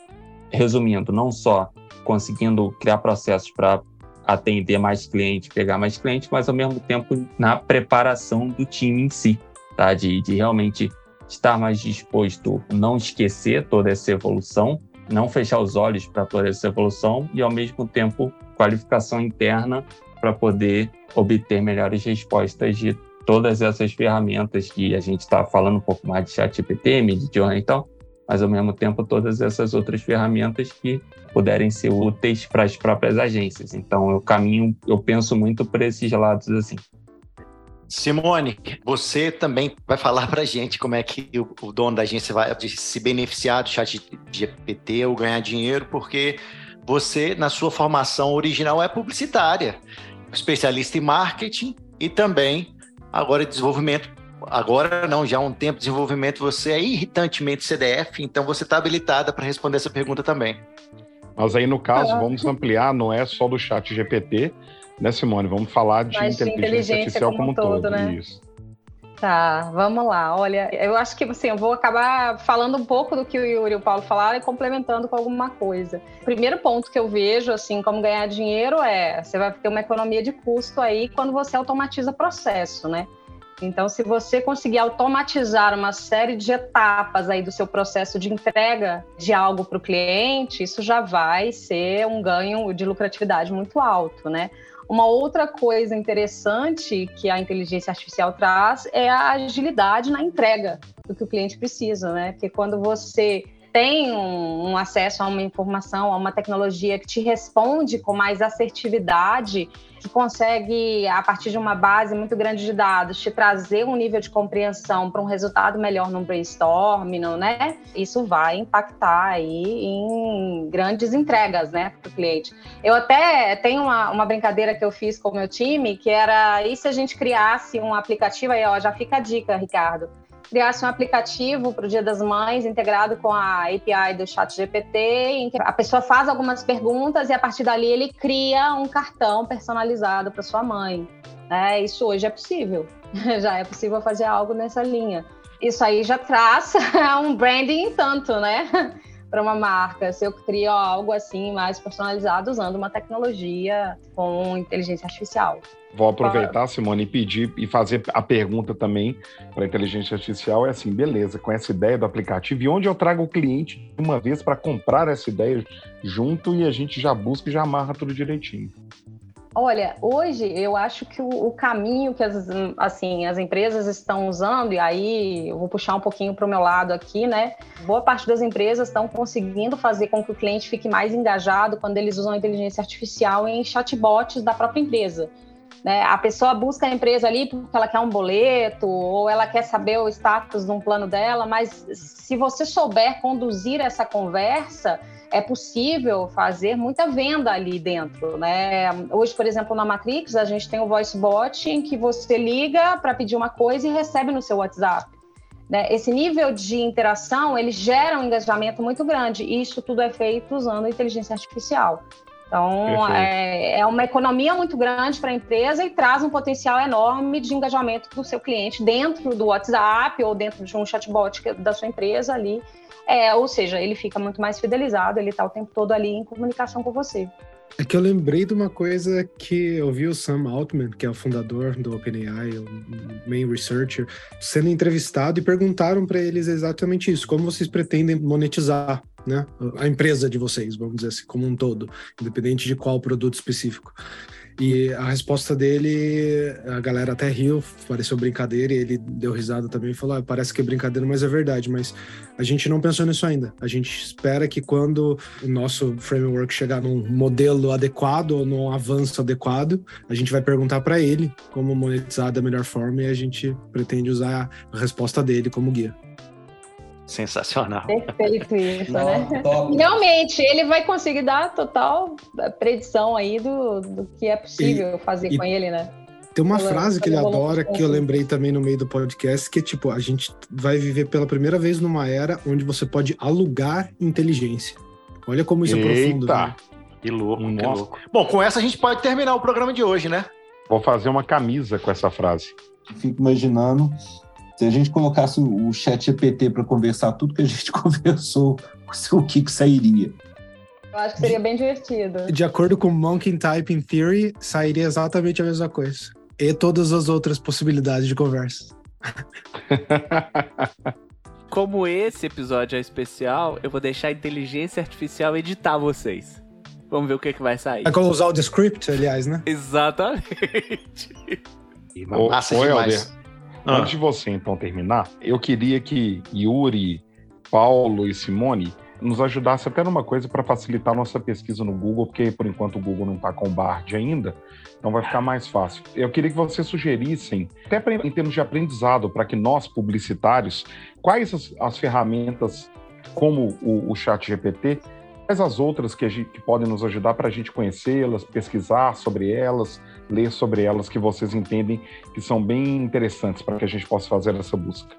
Resumindo, não só conseguindo criar processos para atender mais clientes, pegar mais clientes, mas ao mesmo tempo na preparação do time em si, tá? De, de realmente estar mais disposto, não esquecer toda essa evolução, não fechar os olhos para toda essa evolução e ao mesmo tempo qualificação interna para poder obter melhores respostas de todas essas ferramentas que a gente está falando um pouco mais de chat GPT, Midjourney e tal, mas ao mesmo tempo todas essas outras ferramentas que puderem ser úteis para as próprias agências. Então eu caminho, eu penso muito por esses lados assim. Simone, você também vai falar para a gente como é que o, o, dono da agência vai se beneficiar do chat GPT ou ganhar dinheiro, porque você, na sua formação original, é publicitária, especialista em marketing e também Agora, desenvolvimento, agora não, já há um tempo de desenvolvimento, você é irritantemente CDF, então você está habilitada para responder essa pergunta também. Mas aí, no caso, ah. vamos ampliar, não é só do chat GPT, né, Simone? Vamos falar de inteligência, inteligência, artificial como, como um todo, todo né? Isso. Tá, vamos lá. Olha, eu acho que assim, eu vou acabar falando um pouco do que o Yuri e o Paulo falaram e complementando com alguma coisa. O primeiro ponto que eu vejo, assim, como ganhar dinheiro é você vai ter uma economia de custo aí quando você automatiza processo, né? Então, se você conseguir automatizar uma série de etapas aí do seu processo de entrega de algo para o cliente, isso já vai ser um ganho de lucratividade muito alto, né? Uma outra coisa interessante que a inteligência artificial traz é a agilidade na entrega do que o cliente precisa, né? Porque quando você tem um, um, acesso a uma informação, a uma tecnologia que te responde com mais assertividade, que consegue, a partir de uma base muito grande de dados, te trazer um nível de compreensão para um resultado melhor no brainstorming, né? Isso vai impactar aí em grandes entregas, né, para o cliente. Eu até tenho uma, uma brincadeira que eu fiz com o meu time, que era, e se a gente criasse um aplicativo, aí ó, já fica a dica, Ricardo, criasse um aplicativo para o Dia das Mães integrado com a API do Chat GPT, em que a pessoa faz algumas perguntas e a partir dali ele cria um cartão personalizado para sua mãe. É, isso hoje é possível, <laughs> já é possível fazer algo nessa linha. Isso aí já traz <laughs> um branding tanto, né? <laughs> para uma marca, se eu crio algo assim mais personalizado usando uma tecnologia com inteligência artificial. Vou aproveitar, Simone, e pedir e fazer a pergunta também para a inteligência artificial. É assim, beleza, com essa ideia do aplicativo, e onde eu trago o cliente de uma vez para comprar essa ideia junto e a gente já busca e já amarra tudo direitinho? Olha, hoje eu acho que o, o, caminho que as, assim, as empresas estão usando, e aí eu vou puxar um pouquinho para o meu lado aqui, né? Boa parte das empresas estão conseguindo fazer com que o cliente fique mais engajado quando eles usam a inteligência artificial em chatbots da própria empresa. Né? A pessoa busca a empresa ali porque ela quer um boleto ou ela quer saber o status de um plano dela, mas se você souber conduzir essa conversa, é possível fazer muita venda ali dentro, né? Hoje, por exemplo, na Matrix, a gente tem o Voice Bot em que você liga para pedir uma coisa e recebe no seu WhatsApp. Né? Esse nível de interação, ele gera um engajamento muito grande e isso tudo é feito usando inteligência artificial. Então, é, é, uma economia muito grande para a empresa e traz um potencial enorme de engajamento do seu cliente dentro do WhatsApp ou dentro de um chatbot da sua empresa ali. É, ou seja, ele fica muito mais fidelizado, ele está o tempo todo ali em comunicação com você. É que eu lembrei de uma coisa que eu vi o Sam Altman, que é o fundador do OpenAI, o main researcher, sendo entrevistado e perguntaram para eles exatamente isso: como vocês pretendem monetizar né? A empresa de vocês, vamos dizer assim, como um todo, independente de qual produto específico. E a resposta dele, a galera até riu, pareceu brincadeira, e ele deu risada também e falou: ah, parece que é brincadeira, mas é verdade. Mas a gente não pensou nisso ainda. A gente espera que quando o nosso framework chegar num modelo adequado ou num avanço adequado, a gente vai perguntar para ele como monetizar da melhor forma e a gente pretende usar a resposta dele como guia. Sensacional. Perfeito isso, né? Top. Realmente, ele vai conseguir dar total predição aí do, do que é possível e, fazer e com ele, né? Tem uma frase que ele adora que eu lembrei também no meio do podcast, que é tipo, a gente vai viver pela primeira vez numa era onde você pode alugar inteligência. Olha como isso Eita. é profundo. Né? Que louco, que louco. Bom, com essa a gente pode terminar o programa de hoje, né? Vou fazer uma camisa com essa frase. Fico imaginando se a gente colocasse o chat GPT para conversar tudo que a gente <laughs> conversou, o que, que sairia? Eu acho que seria bem divertido. De acordo com Monkey Typing Theory, sairia exatamente a mesma coisa. E todas as outras possibilidades de conversa. <laughs> Como esse episódio é especial, eu vou deixar a inteligência artificial editar vocês. Vamos ver o que, que vai sair. É como usar o Descript, aliás, né? Exatamente. E massa Ô, demais. Helder, ah. Antes de você então terminar, eu queria que Yuri, Paulo e Simone nos ajudasse até numa coisa para facilitar nossa pesquisa no Google, porque por enquanto o Google não está com Bard ainda, então vai ficar mais fácil. Eu queria que vocês sugerissem, até pra, em termos de aprendizado, para que nós, publicitários, quais as, as ferramentas como o, o Chat GPT Quais as outras que, gente, que podem nos ajudar para a gente conhecê-las, pesquisar sobre elas, ler sobre elas, que vocês entendem que são bem interessantes para que a gente possa fazer essa busca?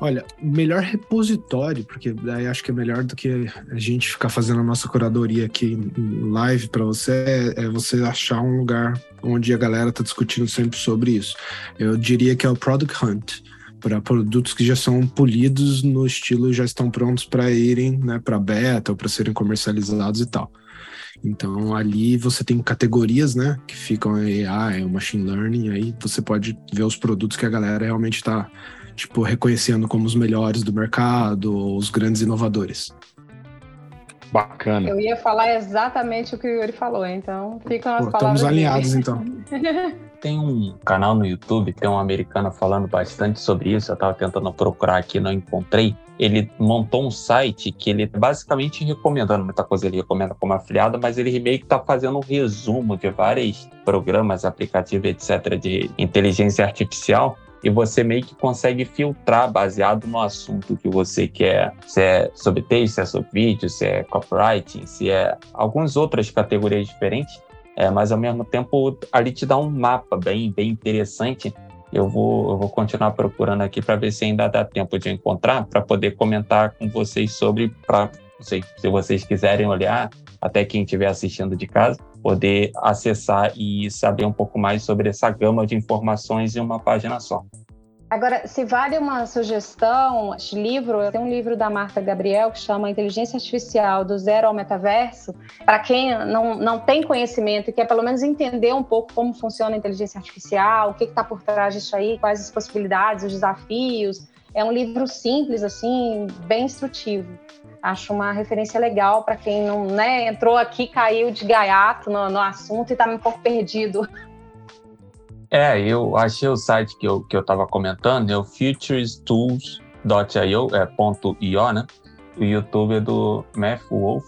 Olha, melhor repositório, porque daí acho que é melhor do que a gente ficar fazendo a nossa curadoria aqui em live para você, é, é você achar um lugar onde a galera está discutindo sempre sobre isso. Eu diria que é o Product Hunt para produtos que já são polidos no estilo já estão prontos para irem né, para beta ou para serem comercializados e tal. Então ali você tem categorias, né, que ficam AI, machine learning, aí você pode ver os produtos que a galera realmente está tipo reconhecendo como os melhores do mercado, os grandes inovadores. Bacana. Eu ia falar exatamente o que o Yuri falou, então ficam as Pô, palavras. Estamos alinhados dele. então. <laughs> tem um canal no YouTube, tem um americano falando bastante sobre isso. Eu estava tentando procurar aqui, não encontrei. Ele montou um site que ele basicamente recomendando muita coisa, ele recomenda como afiliado, mas ele meio que está fazendo um resumo de vários programas, aplicativos, etc., de inteligência artificial e você meio que consegue filtrar baseado no assunto que você quer, se é sobre texto, se é sobre vídeo, se é copywriting, se é algumas outras categorias diferentes, é, mas ao mesmo tempo ali te dá um mapa bem, bem interessante. Eu vou, eu vou continuar procurando aqui para ver se ainda dá tempo de encontrar, para poder comentar com vocês sobre, para se vocês quiserem olhar, até quem estiver assistindo de casa, poder acessar e saber um pouco mais sobre essa gama de informações em uma página só. Agora, se vale uma sugestão de livro, tem um livro da Marta Gabriel que chama Inteligência Artificial do Zero ao Metaverso. Para quem não, não tem conhecimento e quer pelo menos entender um pouco como funciona a inteligência artificial, o que está por trás disso aí, quais as possibilidades, os desafios. É um livro simples, assim, bem instrutivo. Acho uma referência legal para quem não né, entrou aqui, caiu de gaiato no, no assunto e está um pouco perdido. É, eu achei o site que eu, que eu tava comentando, é o futurestools.io, é ponto .io, né? O YouTube é do Math Wolf.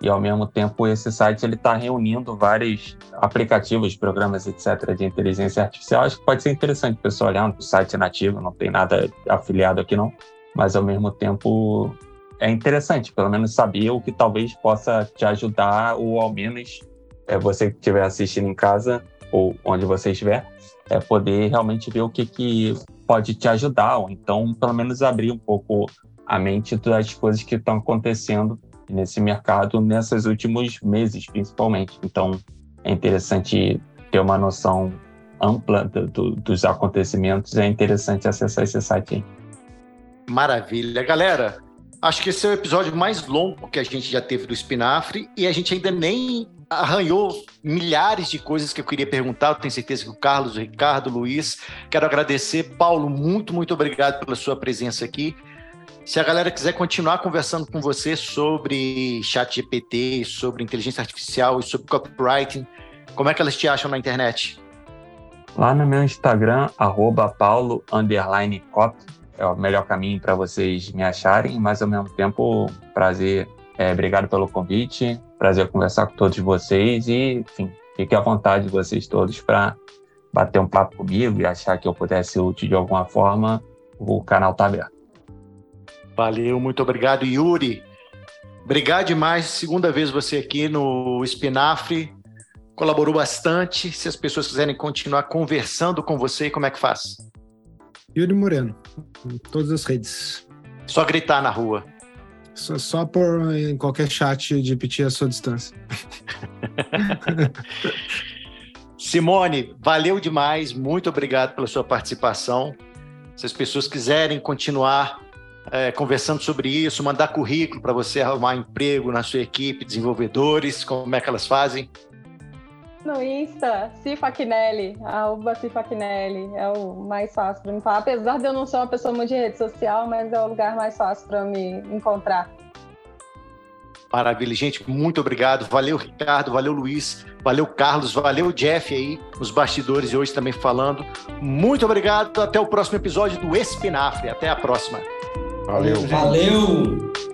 E ao mesmo tempo esse site ele está reunindo vários aplicativos, programas, etc. de inteligência artificial. Acho que pode ser interessante o pessoal olhar. O site é nativo, não tem nada afiliado aqui não. Mas ao mesmo tempo é interessante, pelo menos saber o que talvez possa te ajudar ou ao menos é, você que estiver assistindo em casa ou onde você estiver, é poder realmente ver o que, que pode te ajudar, ou então pelo menos abrir um pouco a mente das coisas que estão acontecendo nesse mercado nesses últimos meses, principalmente. Então é interessante ter uma noção ampla do, do, dos acontecimentos, é interessante acessar esse site aí. Maravilha. Galera, acho que esse é o episódio mais longo que a gente já teve do Espinafre e a gente ainda nem arranhou milhares de coisas que eu queria perguntar. Eu tenho certeza que o Carlos, o Ricardo, o Luiz. Quero agradecer. Paulo, muito, muito obrigado pela sua presença aqui. Se a galera quiser continuar conversando com você sobre chat GPT, sobre inteligência artificial e sobre copywriting, como é que elas te acham na internet? Lá no meu Instagram, arroba paulo, cop, é o melhor caminho para vocês me acharem, mas ao mesmo tempo, prazer, é, obrigado pelo convite, prazer conversar com todos vocês e, enfim, fique à vontade vocês todos para bater um papo comigo e achar que eu pudesse ser útil de alguma forma, o canal está aberto. Valeu, muito obrigado, Yuri. Obrigado demais. Segunda vez você aqui no Espinafre. Colaborou bastante. Se as pessoas quiserem continuar conversando com você, como é que faz? Yuri Moreno, em todas as redes. Só gritar na rua. Só, só por em qualquer chat de pedir a sua distância. <laughs> Simone, valeu demais. Muito obrigado pela sua participação. Se as pessoas quiserem continuar é, conversando sobre isso, mandar currículo para você arrumar emprego na sua equipe, desenvolvedores, como é que elas fazem? No Insta, Cifaquinelli, arroba Cifaquinelli, é o mais fácil para me falar. Apesar de eu não ser uma pessoa muito de rede social, mas é o lugar mais fácil para me encontrar. Maravilha, gente, muito obrigado. Valeu, Ricardo, valeu, Luiz, valeu, Carlos, valeu, Jeff aí, nos bastidores e hoje também falando. Muito obrigado, até o próximo episódio do Espinafre. Até a próxima. Valeu. Valeu.